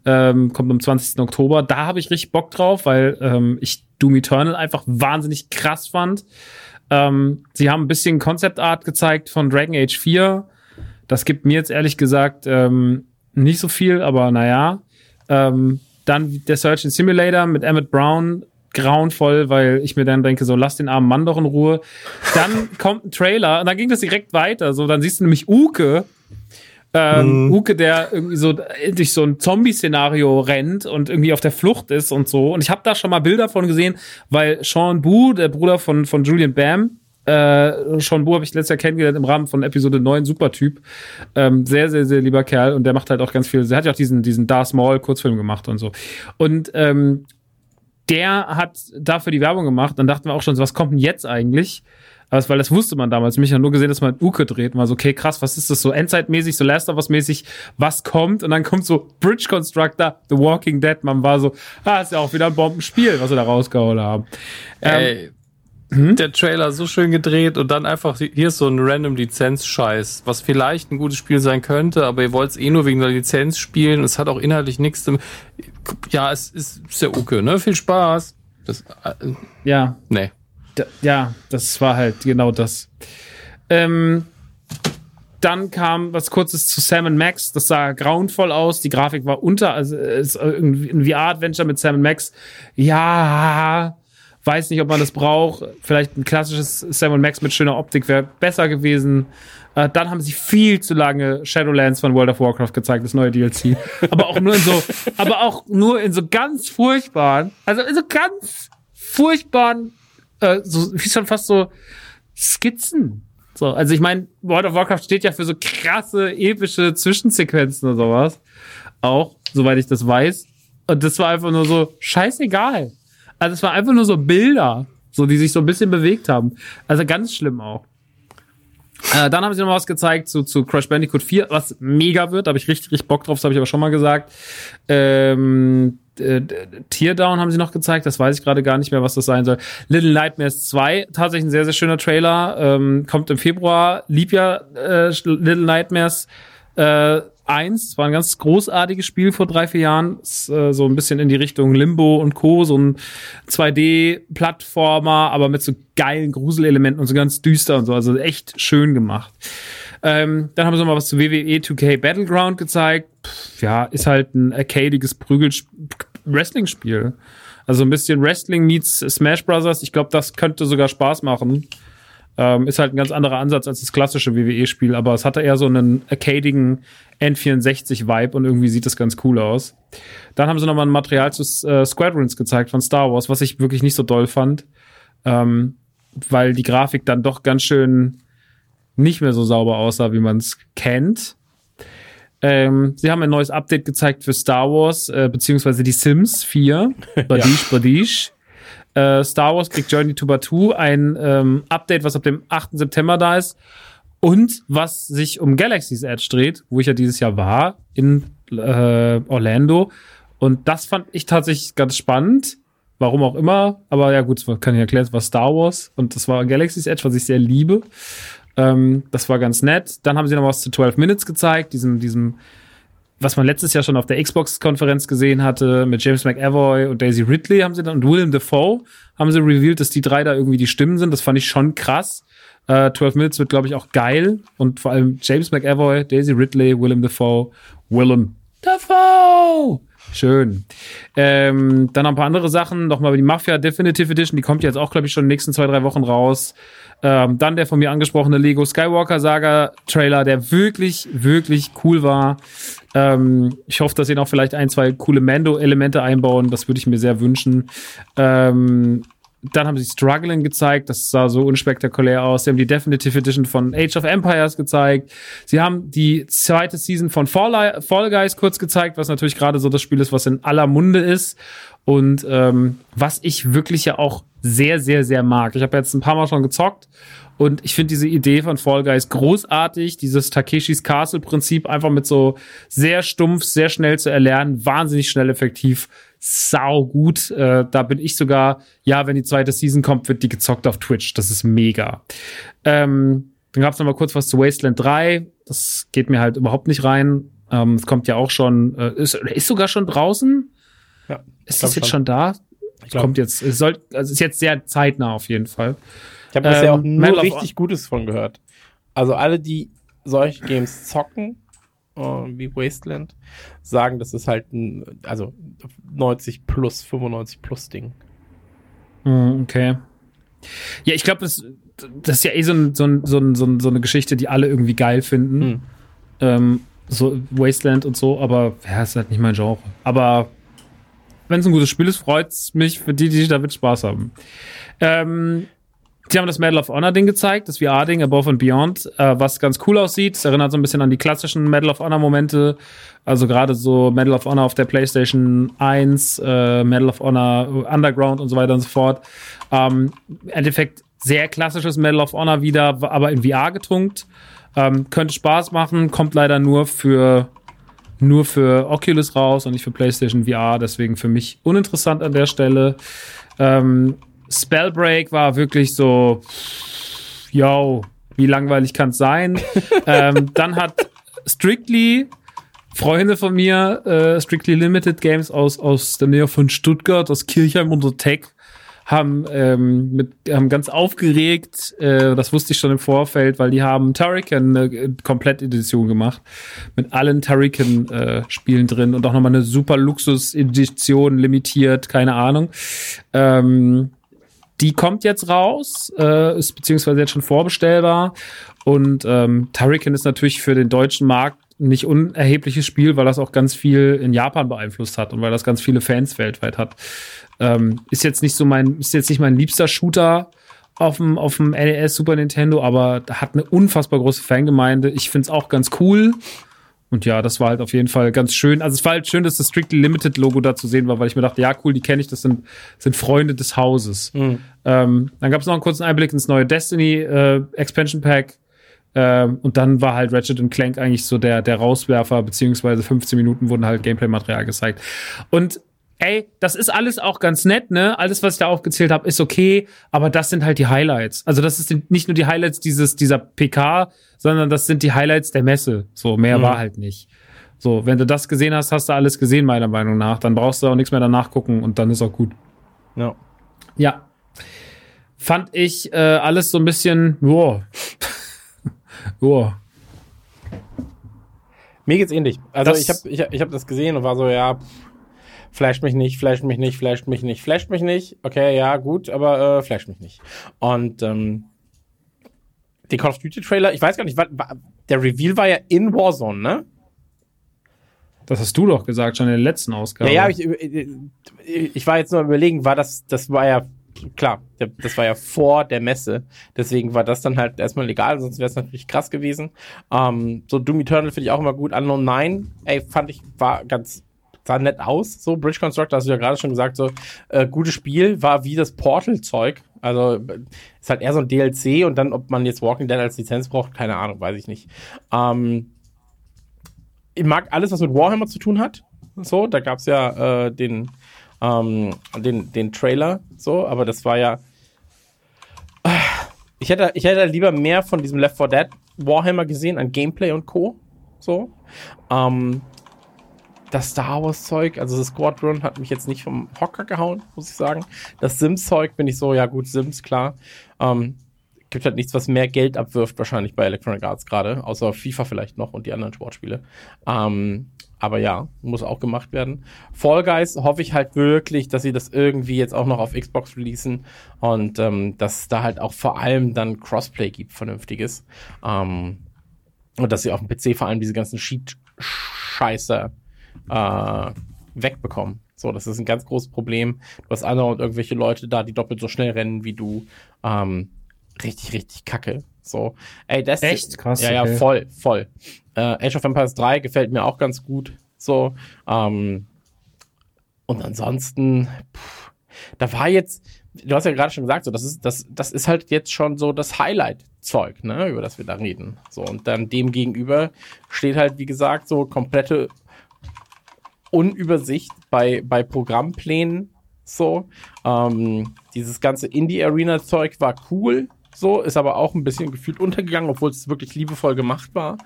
Ähm, kommt am 20. Oktober. Da habe ich richtig Bock drauf, weil ähm, ich Doom Eternal einfach wahnsinnig krass fand. Ähm, sie haben ein bisschen Concept Art gezeigt von Dragon Age 4. Das gibt mir jetzt ehrlich gesagt ähm, nicht so viel, aber naja. Ähm, dann der Search and Simulator mit Emmett Brown, grauenvoll, weil ich mir dann denke, so lass den armen Mann doch in Ruhe. Dann kommt ein Trailer und dann ging das direkt weiter. So, dann siehst du nämlich Uke, ähm, Uke, der irgendwie so durch so ein Zombie-Szenario rennt und irgendwie auf der Flucht ist und so. Und ich habe da schon mal Bilder von gesehen, weil Sean Bu, der Bruder von, von Julian Bam, äh, Sean Bu habe ich letztes Jahr kennengelernt im Rahmen von Episode 9, super Typ. Ähm, sehr, sehr, sehr lieber Kerl und der macht halt auch ganz viel. Der hat ja auch diesen, diesen Darth Maul Kurzfilm gemacht und so. Und ähm, der hat dafür die Werbung gemacht. Dann dachten wir auch schon, so, was kommt denn jetzt eigentlich? Aber weil das wusste man damals. Mich hat nur gesehen, dass man Uke dreht. War so, okay, krass, was ist das so Endzeitmäßig, so Last of Us mäßig, was kommt? Und dann kommt so Bridge Constructor, The Walking Dead. Man war so, ah, ist ja auch wieder ein Bombenspiel, was wir da rausgehauen haben. Ähm, Ey, der Trailer so schön gedreht und dann einfach, hier ist so ein random Lizenz-Scheiß, was vielleicht ein gutes Spiel sein könnte, aber ihr wollt es eh nur wegen der Lizenz spielen. Es hat auch inhaltlich nichts. Ja, es ist sehr okay, ne? Viel Spaß. Das, äh, ja, nee. Ja, das war halt genau das. Ähm, dann kam was kurzes zu Sam Max. Das sah grauenvoll aus. Die Grafik war unter, also es ist irgendwie ein VR-Adventure mit Sam Max. Ja, weiß nicht, ob man das braucht. Vielleicht ein klassisches Sam Max mit schöner Optik wäre besser gewesen. Äh, dann haben sie viel zu lange Shadowlands von World of Warcraft gezeigt, das neue DLC. Aber auch nur in so, aber auch nur in so ganz furchtbaren, also in so ganz furchtbaren äh, so wie schon fast so Skizzen. So, also ich meine, World of Warcraft steht ja für so krasse, epische Zwischensequenzen oder sowas. Auch, soweit ich das weiß. Und das war einfach nur so scheißegal. Also es war einfach nur so Bilder, so die sich so ein bisschen bewegt haben. Also ganz schlimm auch. Äh, dann haben sie noch was gezeigt zu, zu Crash Bandicoot 4, was mega wird. Da habe ich richtig, richtig Bock drauf, das habe ich aber schon mal gesagt. Ähm, äh, Teardown haben sie noch gezeigt, das weiß ich gerade gar nicht mehr, was das sein soll. Little Nightmares 2, tatsächlich ein sehr, sehr schöner Trailer, ähm, kommt im Februar. Lieb ja äh, Little Nightmares äh, 1, das war ein ganz großartiges Spiel vor drei, vier Jahren. Ist, äh, so ein bisschen in die Richtung Limbo und Co., so ein 2D-Plattformer, aber mit so geilen Gruselelementen und so ganz düster und so, also echt schön gemacht. Ähm, dann haben sie mal was zu WWE 2K Battleground gezeigt. Pff, ja, ist halt ein arcadiges Prügel-Wrestling-Spiel. Also ein bisschen Wrestling meets Smash Brothers. Ich glaube, das könnte sogar Spaß machen. Ähm, ist halt ein ganz anderer Ansatz als das klassische WWE-Spiel, aber es hatte eher so einen arcadigen N64-Vibe und irgendwie sieht das ganz cool aus. Dann haben sie nochmal ein Material zu äh, Squadrons gezeigt von Star Wars, was ich wirklich nicht so doll fand, ähm, weil die Grafik dann doch ganz schön nicht mehr so sauber aussah, wie man es kennt. Ähm, sie haben ein neues Update gezeigt für Star Wars, äh, beziehungsweise die Sims 4. Badish, Badish. Äh, Star Wars kriegt Journey to Batuu, ein ähm, Update, was ab dem 8. September da ist. Und was sich um Galaxy's Edge dreht, wo ich ja dieses Jahr war, in äh, Orlando. Und das fand ich tatsächlich ganz spannend. Warum auch immer. Aber ja, gut, kann ich erklären, es war Star Wars. Und das war Galaxy's Edge, was ich sehr liebe. Ähm, das war ganz nett. Dann haben sie noch was zu 12 Minutes gezeigt, diesem, diesem, was man letztes Jahr schon auf der Xbox-Konferenz gesehen hatte, mit James McAvoy und Daisy Ridley haben sie dann und Willem Dafoe haben sie revealed, dass die drei da irgendwie die Stimmen sind. Das fand ich schon krass. Äh, 12 Minutes wird, glaube ich, auch geil. Und vor allem James McAvoy, Daisy Ridley, Willem Dafoe, Willem Dafoe! Schön. Ähm, dann noch ein paar andere Sachen. Nochmal über die Mafia Definitive Edition. Die kommt jetzt auch, glaube ich, schon in den nächsten zwei, drei Wochen raus. Ähm, dann der von mir angesprochene Lego Skywalker Saga Trailer, der wirklich, wirklich cool war. Ähm, ich hoffe, dass sie noch vielleicht ein, zwei coole Mando-Elemente einbauen. Das würde ich mir sehr wünschen. Ähm, dann haben sie Struggling gezeigt, das sah so unspektakulär aus. Sie haben die Definitive Edition von Age of Empires gezeigt. Sie haben die zweite Season von Fall, Fall Guys kurz gezeigt, was natürlich gerade so das Spiel ist, was in aller Munde ist. Und ähm, was ich wirklich ja auch sehr, sehr, sehr mag. Ich habe jetzt ein paar Mal schon gezockt und ich finde diese Idee von Fall Guys großartig. Dieses Takeshis Castle-Prinzip einfach mit so sehr stumpf, sehr schnell zu erlernen, wahnsinnig schnell effektiv sau gut. Äh, da bin ich sogar, ja, wenn die zweite Season kommt, wird die gezockt auf Twitch. Das ist mega. Ähm, dann gab es noch mal kurz was zu Wasteland 3. Das geht mir halt überhaupt nicht rein. Ähm, es kommt ja auch schon, äh, ist, ist sogar schon draußen. Ja, ist das jetzt schon, schon da? Kommt jetzt, es soll, also ist jetzt sehr zeitnah auf jeden Fall. Ich habe bisher ähm, auch nur richtig Gutes von gehört. Also alle, die solche Games zocken, äh, wie Wasteland, sagen, das ist halt ein, also 90 plus, 95 plus Ding. Hm, okay. Ja, ich glaube, das, das ist ja eh so, ein, so, ein, so, ein, so, eine Geschichte, die alle irgendwie geil finden. Hm. Ähm, so Wasteland und so, aber ja, ist halt nicht mein Genre. Aber wenn es ein gutes Spiel ist, freut es mich für die, die damit Spaß haben. Ähm, Sie haben das Medal of Honor Ding gezeigt, das VR-Ding Above and Beyond, äh, was ganz cool aussieht. Es erinnert so ein bisschen an die klassischen Medal of Honor Momente. Also gerade so Medal of Honor auf der PlayStation 1, äh, Medal of Honor Underground und so weiter und so fort. Ähm, Im Endeffekt sehr klassisches Medal of Honor wieder, aber in VR getunkt. Ähm, könnte Spaß machen, kommt leider nur für nur für Oculus raus und nicht für PlayStation VR, deswegen für mich uninteressant an der Stelle. Ähm, Spellbreak war wirklich so, yo, wie langweilig kann es sein? ähm, dann hat Strictly Freunde von mir, äh, Strictly Limited Games aus, aus der Nähe von Stuttgart, aus Kirchheim unter Tech, haben, ähm, mit, haben ganz aufgeregt, äh, das wusste ich schon im Vorfeld, weil die haben Turrican eine äh, Komplettedition gemacht mit allen Turrican-Spielen äh, drin und auch nochmal eine super Luxus-Edition, limitiert, keine Ahnung. Ähm, die kommt jetzt raus, äh, ist beziehungsweise jetzt schon vorbestellbar. Und ähm, Turrican ist natürlich für den deutschen Markt nicht unerhebliches Spiel, weil das auch ganz viel in Japan beeinflusst hat und weil das ganz viele Fans weltweit hat. Ähm, ist jetzt nicht so mein, ist jetzt nicht mein liebster Shooter auf dem, auf dem NES Super Nintendo, aber hat eine unfassbar große Fangemeinde. Ich finde es auch ganz cool. Und ja, das war halt auf jeden Fall ganz schön. Also es war halt schön, dass das Strictly Limited Logo da zu sehen war, weil ich mir dachte, ja cool, die kenne ich, das sind, sind Freunde des Hauses. Mhm. Ähm, dann gab es noch einen kurzen Einblick ins neue Destiny äh, Expansion Pack. Ähm, und dann war halt Ratchet Clank eigentlich so der, der Rauswerfer, beziehungsweise 15 Minuten wurden halt Gameplay-Material gezeigt. Und ey, das ist alles auch ganz nett, ne? Alles, was ich da aufgezählt habe, ist okay, aber das sind halt die Highlights. Also das ist nicht nur die Highlights dieses dieser PK, sondern das sind die Highlights der Messe. So mehr mhm. war halt nicht. So, wenn du das gesehen hast, hast du alles gesehen meiner Meinung nach. Dann brauchst du auch nichts mehr danach gucken und dann ist auch gut. Ja. Ja. Fand ich äh, alles so ein bisschen, wow. wow. Mir geht's ähnlich. Also das ich habe ich, ich hab das gesehen und war so, ja, flasht mich nicht, flasht mich nicht, flasht mich nicht, flasht mich nicht. Okay, ja, gut, aber äh, flasht mich nicht. Und ähm, die Call of Duty Trailer, ich weiß gar nicht, war, war, der Reveal war ja in Warzone, ne? Das hast du doch gesagt, schon in der letzten Ausgabe. Ja, ja, ich, äh, ich war jetzt nur überlegen, war das, das war ja, klar, das war ja vor der Messe. Deswegen war das dann halt erstmal legal, sonst wäre es natürlich krass gewesen. Ähm, so Doom Eternal finde ich auch immer gut. Unknown 9, ey, fand ich, war ganz sah nett aus, so Bridge Constructor, hast du ja gerade schon gesagt, so äh, gutes Spiel, war wie das Portal-Zeug. Also ist halt eher so ein DLC und dann, ob man jetzt Walking Dead als Lizenz braucht, keine Ahnung, weiß ich nicht. Ähm, ich mag alles, was mit Warhammer zu tun hat. So, da gab es ja äh, den, ähm, den, den Trailer, so, aber das war ja. ich hätte, ich hätte lieber mehr von diesem Left 4 Dead Warhammer gesehen an Gameplay und Co. So. Ähm, das Star Wars Zeug, also das Squadron hat mich jetzt nicht vom Hocker gehauen, muss ich sagen. Das Sims Zeug bin ich so, ja gut, Sims, klar. Ähm, gibt halt nichts, was mehr Geld abwirft, wahrscheinlich bei Electronic Arts gerade, außer FIFA vielleicht noch und die anderen Sportspiele. Ähm, aber ja, muss auch gemacht werden. Fall Guys hoffe ich halt wirklich, dass sie das irgendwie jetzt auch noch auf Xbox releasen und ähm, dass da halt auch vor allem dann Crossplay gibt, vernünftiges. Ähm, und dass sie auf dem PC vor allem diese ganzen Cheat-Scheiße äh, wegbekommen. So, das ist ein ganz großes Problem. Du hast und irgendwelche Leute da, die doppelt so schnell rennen wie du. Ähm, richtig, richtig kacke. So, ey, das Echt krass. Ja, ja, okay. voll, voll. Äh, Age of Empires 3 gefällt mir auch ganz gut. So, ähm, und ansonsten, pff, da war jetzt, du hast ja gerade schon gesagt, so, das ist, das, das ist halt jetzt schon so das Highlight-Zeug, ne, über das wir da reden. So, und dann dem gegenüber steht halt, wie gesagt, so komplette Unübersicht bei, bei Programmplänen. So, ähm, dieses ganze Indie-Arena-Zeug war cool, so, ist aber auch ein bisschen gefühlt untergegangen, obwohl es wirklich liebevoll gemacht war.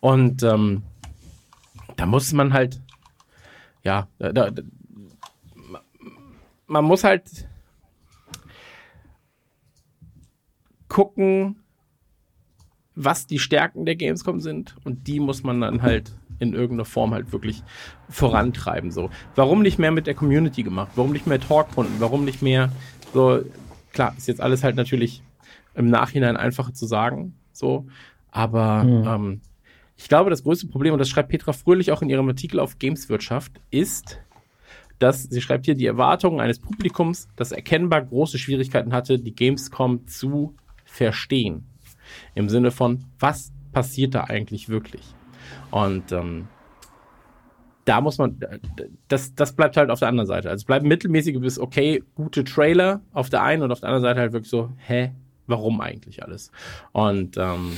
Und ähm, da muss man halt, ja, da, da, man muss halt gucken, was die Stärken der Gamescom sind und die muss man dann halt in irgendeiner Form halt wirklich vorantreiben. So, warum nicht mehr mit der Community gemacht? Warum nicht mehr Talkrunden? Warum nicht mehr so? Klar, ist jetzt alles halt natürlich im Nachhinein einfacher zu sagen. So, aber mhm. ähm, ich glaube, das größte Problem, und das schreibt Petra Fröhlich auch in ihrem Artikel auf Gameswirtschaft, ist, dass sie schreibt hier die Erwartungen eines Publikums, das erkennbar große Schwierigkeiten hatte, die Gamescom zu verstehen. Im Sinne von, was passiert da eigentlich wirklich? Und ähm, da muss man, das, das bleibt halt auf der anderen Seite. Also es bleiben mittelmäßige bis okay, gute Trailer auf der einen und auf der anderen Seite halt wirklich so, hä, warum eigentlich alles? Und ähm,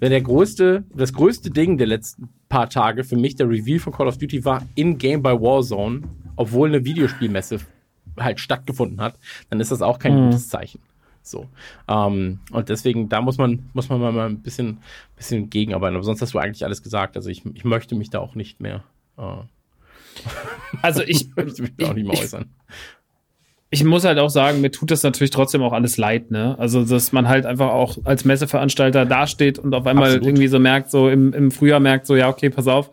wenn der größte, das größte Ding der letzten paar Tage für mich der Reveal von Call of Duty war in-game bei Warzone, obwohl eine Videospielmesse halt stattgefunden hat, dann ist das auch kein mhm. gutes Zeichen. So. Ähm, und deswegen, da muss man, muss man mal ein bisschen, bisschen gegenarbeiten. Aber sonst hast du eigentlich alles gesagt. Also ich, ich möchte mich da auch nicht mehr. Äh, also ich, ich möchte mich da auch nicht mehr äußern ich muss halt auch sagen, mir tut das natürlich trotzdem auch alles leid, ne? Also, dass man halt einfach auch als Messeveranstalter dasteht und auf einmal Absolut. irgendwie so merkt, so im, im Frühjahr merkt, so, ja, okay, pass auf,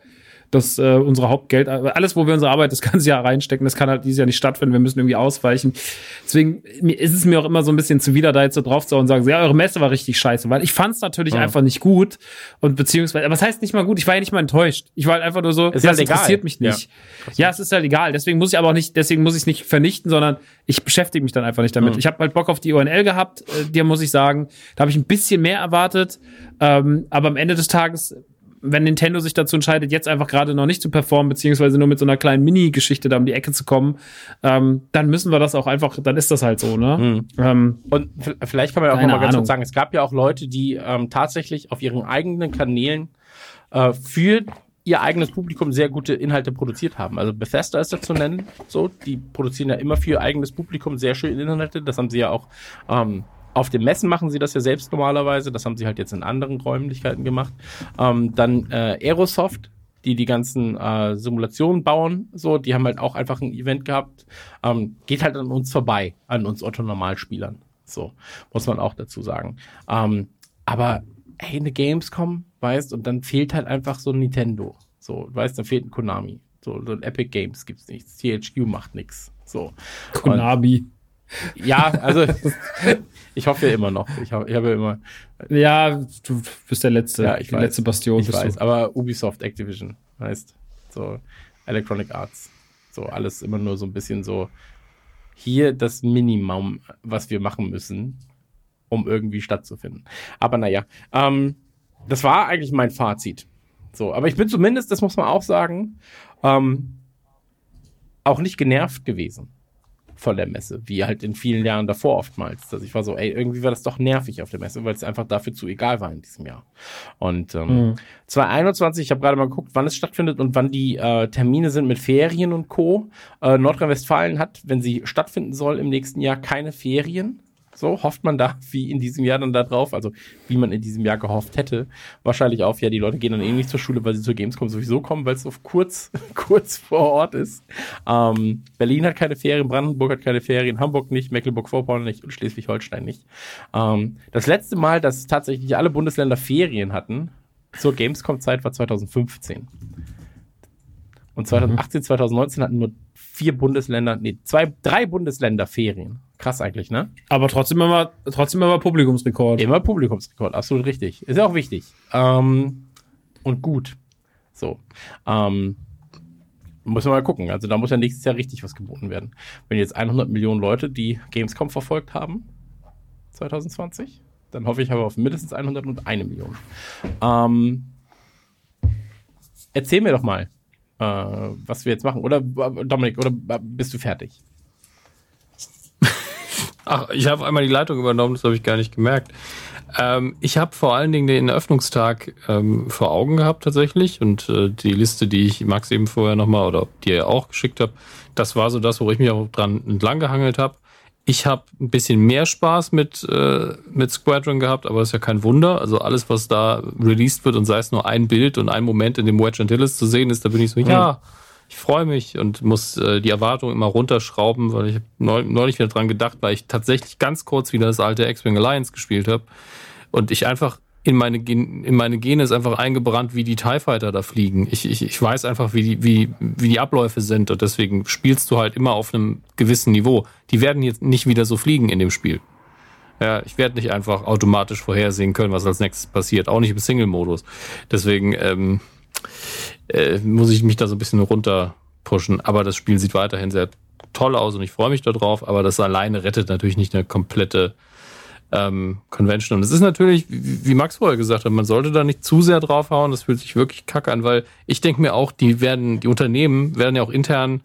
dass äh, unsere Hauptgeld, alles, wo wir unsere Arbeit das ganze Jahr reinstecken, das kann halt dieses Jahr nicht stattfinden. Wir müssen irgendwie ausweichen. Deswegen ist es mir auch immer so ein bisschen zuwider, da jetzt so drauf zu und sagen, ja, eure Messe war richtig scheiße, weil ich fand es natürlich ja. einfach nicht gut und beziehungsweise, was heißt nicht mal gut? Ich war ja nicht mal enttäuscht. Ich war halt einfach nur so, ist ja, halt interessiert mich nicht. Ja. ja. es ist halt egal. Deswegen muss ich aber auch nicht, deswegen muss ich es nicht vernichten, sondern ich beschäftige mich dann einfach nicht damit. Mhm. Ich habe halt Bock auf die ONL gehabt, äh, dir muss ich sagen, da habe ich ein bisschen mehr erwartet, ähm, aber am Ende des Tages wenn Nintendo sich dazu entscheidet, jetzt einfach gerade noch nicht zu performen, beziehungsweise nur mit so einer kleinen Mini-Geschichte da um die Ecke zu kommen, ähm, dann müssen wir das auch einfach, dann ist das halt so, ne? Mhm. Ähm, und vielleicht kann man ja auch noch mal ganz kurz sagen, es gab ja auch Leute, die ähm, tatsächlich auf ihren eigenen Kanälen äh, für ihr eigenes Publikum sehr gute Inhalte produziert haben. Also Bethesda ist da zu nennen, so, die produzieren ja immer für ihr eigenes Publikum sehr schöne Inhalte. Das haben sie ja auch ähm, auf den Messen machen sie das ja selbst normalerweise. Das haben sie halt jetzt in anderen Räumlichkeiten gemacht. Ähm, dann äh, Aerosoft, die die ganzen äh, Simulationen bauen, so, die haben halt auch einfach ein Event gehabt. Ähm, geht halt an uns vorbei, an uns Otto-Normalspielern. So, muss man auch dazu sagen. Ähm, aber hey, eine Gamescom, weißt, und dann fehlt halt einfach so ein Nintendo. So, weißt, da fehlt ein Konami. So, so ein Epic Games gibt's nichts. THQ macht nichts. So. Konami. Und, ja, also ich hoffe ja immer noch. Ich habe hab ja immer. Ja, du bist der letzte, ja, ich die weiß, letzte Bastion. Ich weiß, du. aber Ubisoft Activision heißt so Electronic Arts. So alles immer nur so ein bisschen so hier das Minimum, was wir machen müssen, um irgendwie stattzufinden. Aber naja, ähm, das war eigentlich mein Fazit. So, aber ich bin zumindest, das muss man auch sagen, ähm, auch nicht genervt gewesen von der Messe, wie halt in vielen Jahren davor oftmals. Also ich war so, ey, irgendwie war das doch nervig auf der Messe, weil es einfach dafür zu egal war in diesem Jahr. Und ähm, mhm. 2021, ich habe gerade mal geguckt, wann es stattfindet und wann die äh, Termine sind mit Ferien und Co. Äh, Nordrhein-Westfalen hat, wenn sie stattfinden soll, im nächsten Jahr keine Ferien. So hofft man da, wie in diesem Jahr dann da drauf, also wie man in diesem Jahr gehofft hätte, wahrscheinlich auf, ja, die Leute gehen dann eh nicht zur Schule, weil sie zur Gamescom sowieso kommen, weil es so kurz, kurz vor Ort ist. Ähm, Berlin hat keine Ferien, Brandenburg hat keine Ferien, Hamburg nicht, Mecklenburg-Vorpommern nicht und Schleswig-Holstein nicht. Ähm, das letzte Mal, dass tatsächlich alle Bundesländer Ferien hatten, zur Gamescom-Zeit war 2015. Und 2018, 2019 hatten nur vier Bundesländer, nee, zwei, drei Bundesländer Ferien. Krass eigentlich, ne? Aber trotzdem immer, trotzdem immer Publikumsrekord. Immer Publikumsrekord, absolut richtig. Ist ja auch wichtig. Ähm, und gut. So. Ähm, muss man mal gucken. Also da muss ja nächstes Jahr richtig was geboten werden. Wenn jetzt 100 Millionen Leute die Gamescom verfolgt haben, 2020, dann hoffe ich aber auf mindestens 101 Million. Ähm, erzähl mir doch mal, äh, was wir jetzt machen. Oder Dominik, oder bist du fertig? Ach, ich habe einmal die Leitung übernommen, das habe ich gar nicht gemerkt. Ähm, ich habe vor allen Dingen den Eröffnungstag ähm, vor Augen gehabt tatsächlich und äh, die Liste, die ich Max eben vorher nochmal oder die er auch geschickt habe, das war so das, wo ich mich auch dran entlang gehangelt habe. Ich habe ein bisschen mehr Spaß mit, äh, mit Squadron gehabt, aber ist ja kein Wunder. Also alles, was da released wird und sei es nur ein Bild und ein Moment in dem Wedge Antilles zu sehen ist, da bin ich so, mhm. ja, ich freue mich und muss äh, die Erwartungen immer runterschrauben, weil ich neulich wieder dran gedacht, weil ich tatsächlich ganz kurz wieder das alte X-Wing Alliance gespielt habe und ich einfach in meine, in meine Gene ist einfach eingebrannt, wie die TIE Fighter da fliegen. Ich, ich, ich weiß einfach, wie die, wie, wie die Abläufe sind und deswegen spielst du halt immer auf einem gewissen Niveau. Die werden jetzt nicht wieder so fliegen in dem Spiel. Ja, ich werde nicht einfach automatisch vorhersehen können, was als nächstes passiert. Auch nicht im Single-Modus. Deswegen ähm, äh, muss ich mich da so ein bisschen runter pushen. Aber das Spiel sieht weiterhin sehr toll aus und ich freue mich darauf. Aber das alleine rettet natürlich nicht eine komplette ähm, Convention. Und es ist natürlich, wie Max vorher gesagt hat, man sollte da nicht zu sehr draufhauen. Das fühlt sich wirklich kacke an, weil ich denke mir auch, die werden, die Unternehmen werden ja auch intern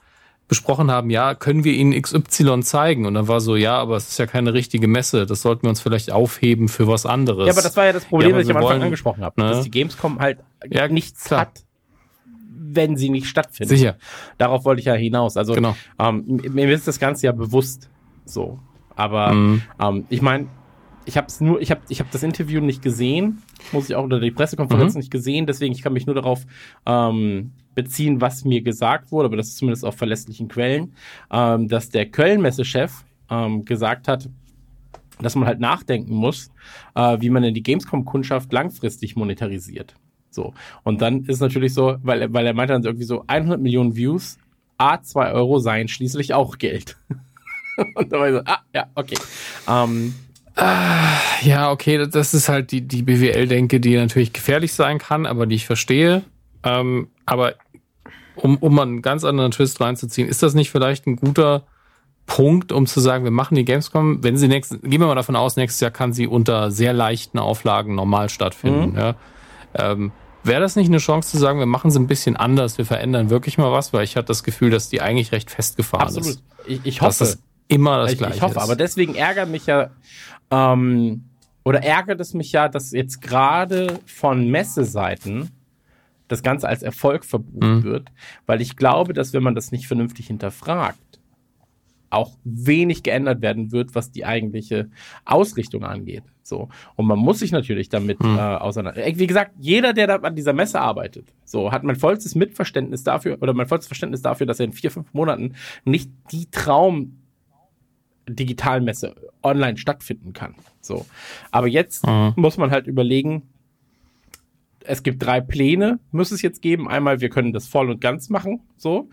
besprochen haben, ja, können wir ihnen XY zeigen? Und dann war so, ja, aber es ist ja keine richtige Messe. Das sollten wir uns vielleicht aufheben für was anderes. Ja, aber das war ja das Problem, ja, das ich am Anfang wollen, angesprochen habe, ne? dass die Gamescom halt ja, nichts klar. hat wenn sie nicht stattfindet. Sicher. Darauf wollte ich ja hinaus. Also genau. ähm, mir ist das Ganze ja bewusst so. Aber mhm. ähm, ich meine, ich habe es nur, ich habe, ich habe das Interview nicht gesehen, muss ich auch unter die Pressekonferenz mhm. nicht gesehen, deswegen ich kann mich nur darauf ähm, beziehen, was mir gesagt wurde, aber das ist zumindest auf verlässlichen Quellen, ähm, dass der Köln-Messechef ähm, gesagt hat, dass man halt nachdenken muss, äh, wie man denn die Gamescom-Kundschaft langfristig monetarisiert. So. Und dann ist natürlich so, weil, weil er meinte dann irgendwie so 100 Millionen Views, A, 2 Euro seien schließlich auch Geld. Und da war ich so, ah, ja, okay. Ähm, Ah, ja, okay, das ist halt die, die BWL-Denke, die natürlich gefährlich sein kann, aber die ich verstehe. Ähm, aber um, um mal einen ganz anderen Twist reinzuziehen, ist das nicht vielleicht ein guter Punkt, um zu sagen, wir machen die Gamescom, wenn sie nächstes, gehen wir mal davon aus, nächstes Jahr kann sie unter sehr leichten Auflagen normal stattfinden. Mhm. Ja. Ähm, Wäre das nicht eine Chance zu sagen, wir machen sie ein bisschen anders, wir verändern wirklich mal was, weil ich hatte das Gefühl, dass die eigentlich recht festgefahren Absolut. ist. Ich, ich hoffe. Dass das immer das ich, Gleiche Ich hoffe, ist. aber deswegen ärgert mich ja ähm, oder ärgert es mich ja, dass jetzt gerade von Messeseiten das Ganze als Erfolg verbucht mhm. wird, weil ich glaube, dass wenn man das nicht vernünftig hinterfragt, auch wenig geändert werden wird, was die eigentliche Ausrichtung angeht. So. Und man muss sich natürlich damit mhm. äh, auseinander. Äh, wie gesagt, jeder, der da an dieser Messe arbeitet, so, hat mein vollstes Mitverständnis dafür, oder mein vollstes Verständnis dafür, dass er in vier, fünf Monaten nicht die Traum Digitalmesse online stattfinden kann. So. Aber jetzt mhm. muss man halt überlegen, es gibt drei Pläne, muss es jetzt geben. Einmal, wir können das voll und ganz machen, so.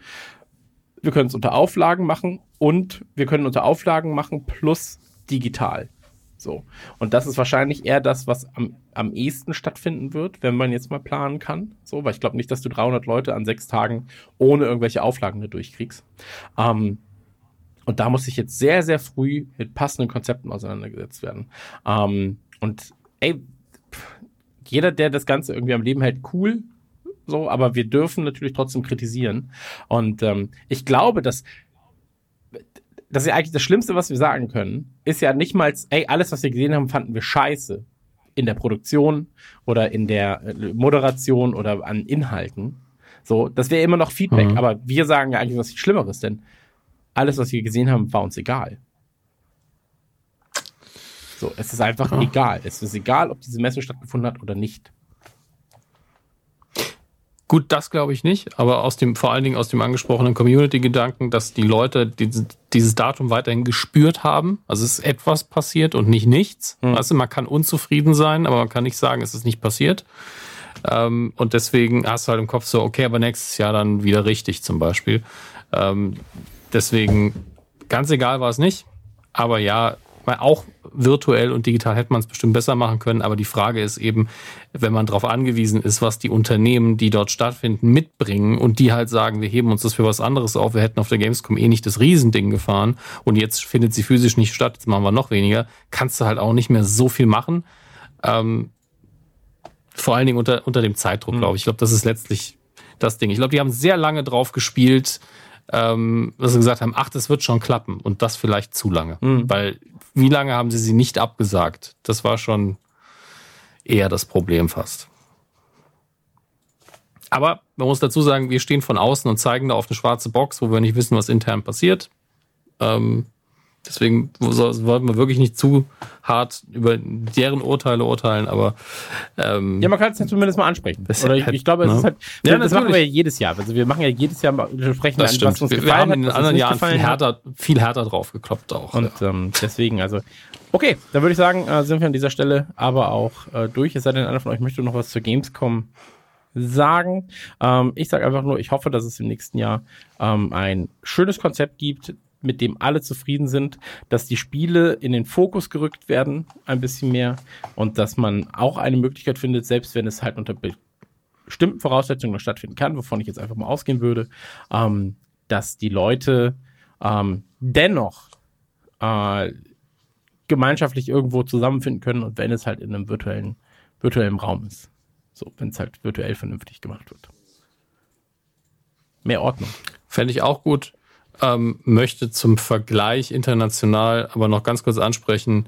Wir können es unter Auflagen machen und wir können unter Auflagen machen plus digital. So. Und das ist wahrscheinlich eher das, was am, am ehesten stattfinden wird, wenn man jetzt mal planen kann. So, weil ich glaube nicht, dass du 300 Leute an sechs Tagen ohne irgendwelche Auflagen da durchkriegst. Ähm, und da muss ich jetzt sehr, sehr früh mit passenden Konzepten auseinandergesetzt werden. Ähm, und ey, jeder, der das Ganze irgendwie am Leben hält, cool, so, aber wir dürfen natürlich trotzdem kritisieren. Und ähm, ich glaube, dass das ist ja eigentlich das Schlimmste, was wir sagen können, ist ja nicht mal, ey, alles, was wir gesehen haben, fanden wir scheiße. In der Produktion oder in der äh, Moderation oder an Inhalten. So, das wäre immer noch Feedback, mhm. aber wir sagen ja eigentlich was Schlimmeres, denn alles, was wir gesehen haben, war uns egal. So, es ist einfach Ja. egal. Es ist egal, ob diese Messe stattgefunden hat oder nicht. Gut, das glaube ich nicht, aber aus dem, vor allen Dingen aus dem angesprochenen Community-Gedanken, dass die Leute dieses, dieses Datum weiterhin gespürt haben. Also es ist etwas passiert und nicht nichts. Hm. Weißt du, man kann unzufrieden sein, aber man kann nicht sagen, es ist nicht passiert. Ähm, und deswegen hast du halt im Kopf so, okay, aber nächstes Jahr dann wieder richtig zum Beispiel. Ähm, deswegen, ganz egal war es nicht. Aber ja, weil auch virtuell und digital hätte man es bestimmt besser machen können. Aber die Frage ist eben, wenn man darauf angewiesen ist, was die Unternehmen, die dort stattfinden, mitbringen und die halt sagen, wir heben uns das für was anderes auf, wir hätten auf der Gamescom eh nicht das Riesending gefahren und jetzt findet sie physisch nicht statt, jetzt machen wir noch weniger, kannst du halt auch nicht mehr so viel machen. Ähm, vor allen Dingen unter, unter dem Zeitdruck, glaube ich. Ich glaube, das ist letztlich das Ding. Ich glaube, die haben sehr lange drauf gespielt, ähm, dass sie gesagt haben, ach, das wird schon klappen. Und das vielleicht zu lange. Weil wie lange haben sie sie nicht abgesagt? Das war schon eher das Problem fast. Aber man muss dazu sagen, wir stehen von außen und zeigen da auf eine schwarze Box, wo wir nicht wissen, was intern passiert. Ähm, deswegen wollten wir wirklich nicht zu hart über deren Urteile urteilen, aber ähm, Ja, man kann es ja zumindest mal ansprechen. Das Oder ich, halt, ich glaube, es ne? ist halt. Ja, das machen wir ja jedes Jahr. Also wir machen ja jedes Jahr mal wir sprechen das an, stimmt. was uns Wir, wir gefallen haben in den anderen Jahren viel härter, viel härter drauf gekloppt auch. Und ähm, deswegen, also, okay, dann würde ich sagen, äh, sind wir an dieser Stelle aber auch äh, durch. Es sei denn, einer von euch möchte noch was zur Gamescom sagen. Ähm, ich sage einfach nur, ich hoffe, dass es im nächsten Jahr ähm, ein schönes Konzept gibt, mit dem alle zufrieden sind, dass die Spiele in den Fokus gerückt werden, ein bisschen mehr, und dass man auch eine Möglichkeit findet, selbst wenn es halt unter bestimmten Voraussetzungen noch stattfinden kann, wovon ich jetzt einfach mal ausgehen würde, ähm, dass die Leute ähm, dennoch äh, gemeinschaftlich irgendwo zusammenfinden können und wenn es halt in einem virtuellen, virtuellen Raum ist. So, wenn es halt virtuell vernünftig gemacht wird. Mehr Ordnung. Fände ich auch gut. Ähm, möchte zum Vergleich international aber noch ganz kurz ansprechen,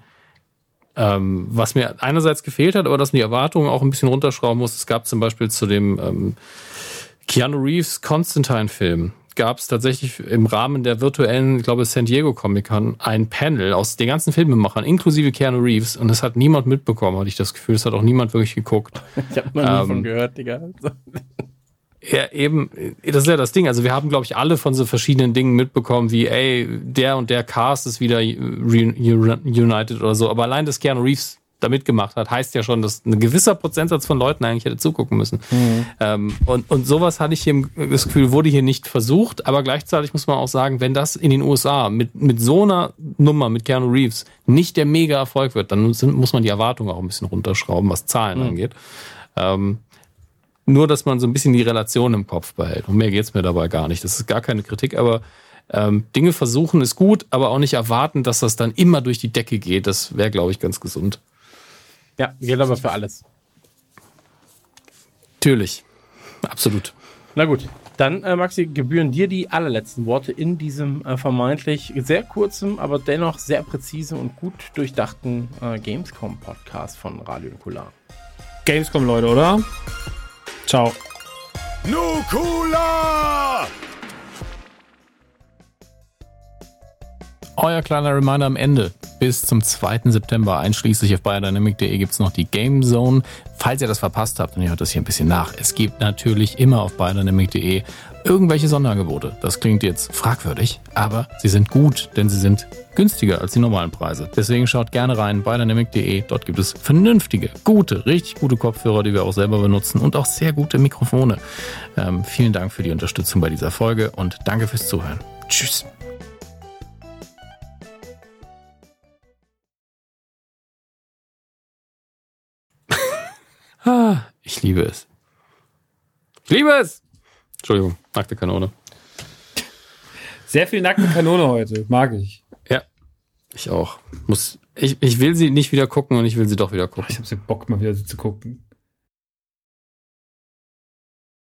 ähm, was mir einerseits gefehlt hat, aber dass man die Erwartungen auch ein bisschen runterschrauben muss. Es gab zum Beispiel zu dem ähm, Keanu Reeves Constantine-Film gab es tatsächlich im Rahmen der virtuellen, ich glaube, San Diego Comic Con ein Panel aus den ganzen Filmemachern, inklusive Keanu Reeves, und das hat niemand mitbekommen, hatte ich das Gefühl. Das hat auch niemand wirklich geguckt. Ich habe noch nie Ähm, davon gehört, Digga. Ja, eben, das ist ja das Ding. Also wir haben, glaube ich, alle von so verschiedenen Dingen mitbekommen, wie, ey, der und der Cast ist wieder reunited oder so. Aber allein, dass Keanu Reeves da mitgemacht hat, heißt ja schon, dass ein gewisser Prozentsatz von Leuten eigentlich hätte zugucken müssen. Ähm, und, und sowas hatte ich hier im, das Gefühl, wurde hier nicht versucht. Aber gleichzeitig muss man auch sagen, wenn das in den USA mit, mit so einer Nummer, mit Keanu Reeves, nicht der mega Erfolg wird, dann sind, muss man die Erwartungen auch ein bisschen runterschrauben, was Zahlen angeht. Ähm, nur, dass man so ein bisschen die Relation im Kopf behält. Und mehr geht's mir dabei gar nicht. Das ist gar keine Kritik, aber ähm, Dinge versuchen ist gut, aber auch nicht erwarten, dass das dann immer durch die Decke geht. Das wäre, glaube ich, ganz gesund. Ja, gilt aber für alles. Natürlich. Absolut. Na gut, dann, äh, Maxi, gebühren dir die allerletzten Worte in diesem äh, vermeintlich sehr kurzen, aber dennoch sehr präzisen und gut durchdachten äh, Gamescom-Podcast von Radio Nukular. Gamescom, Leute, oder? Ciao. Nukula! Euer kleiner Reminder am Ende. Bis zum 2. September einschließlich auf biodynamic.de gibt es noch die Game Zone. Falls ihr das verpasst habt, und ihr hört das hier ein bisschen nach, es gibt natürlich immer auf biodynamic.de irgendwelche Sonderangebote. Das klingt jetzt fragwürdig, aber sie sind gut, denn sie sind günstiger als die normalen Preise. Deswegen schaut gerne rein bei dynamic.de. Dort gibt es vernünftige, gute, richtig gute Kopfhörer, die wir auch selber benutzen und auch sehr gute Mikrofone. Ähm, vielen Dank für die Unterstützung bei dieser Folge und danke fürs Zuhören. Tschüss. Ah, ich liebe es. Ich liebe es! Entschuldigung, nackte Kanone. Sehr viel nackte Kanone heute. Mag ich. Ja, ich auch. Muss, ich, ich will sie nicht wieder gucken und ich will sie doch wieder gucken. Ich habe so Bock, mal wieder so zu gucken.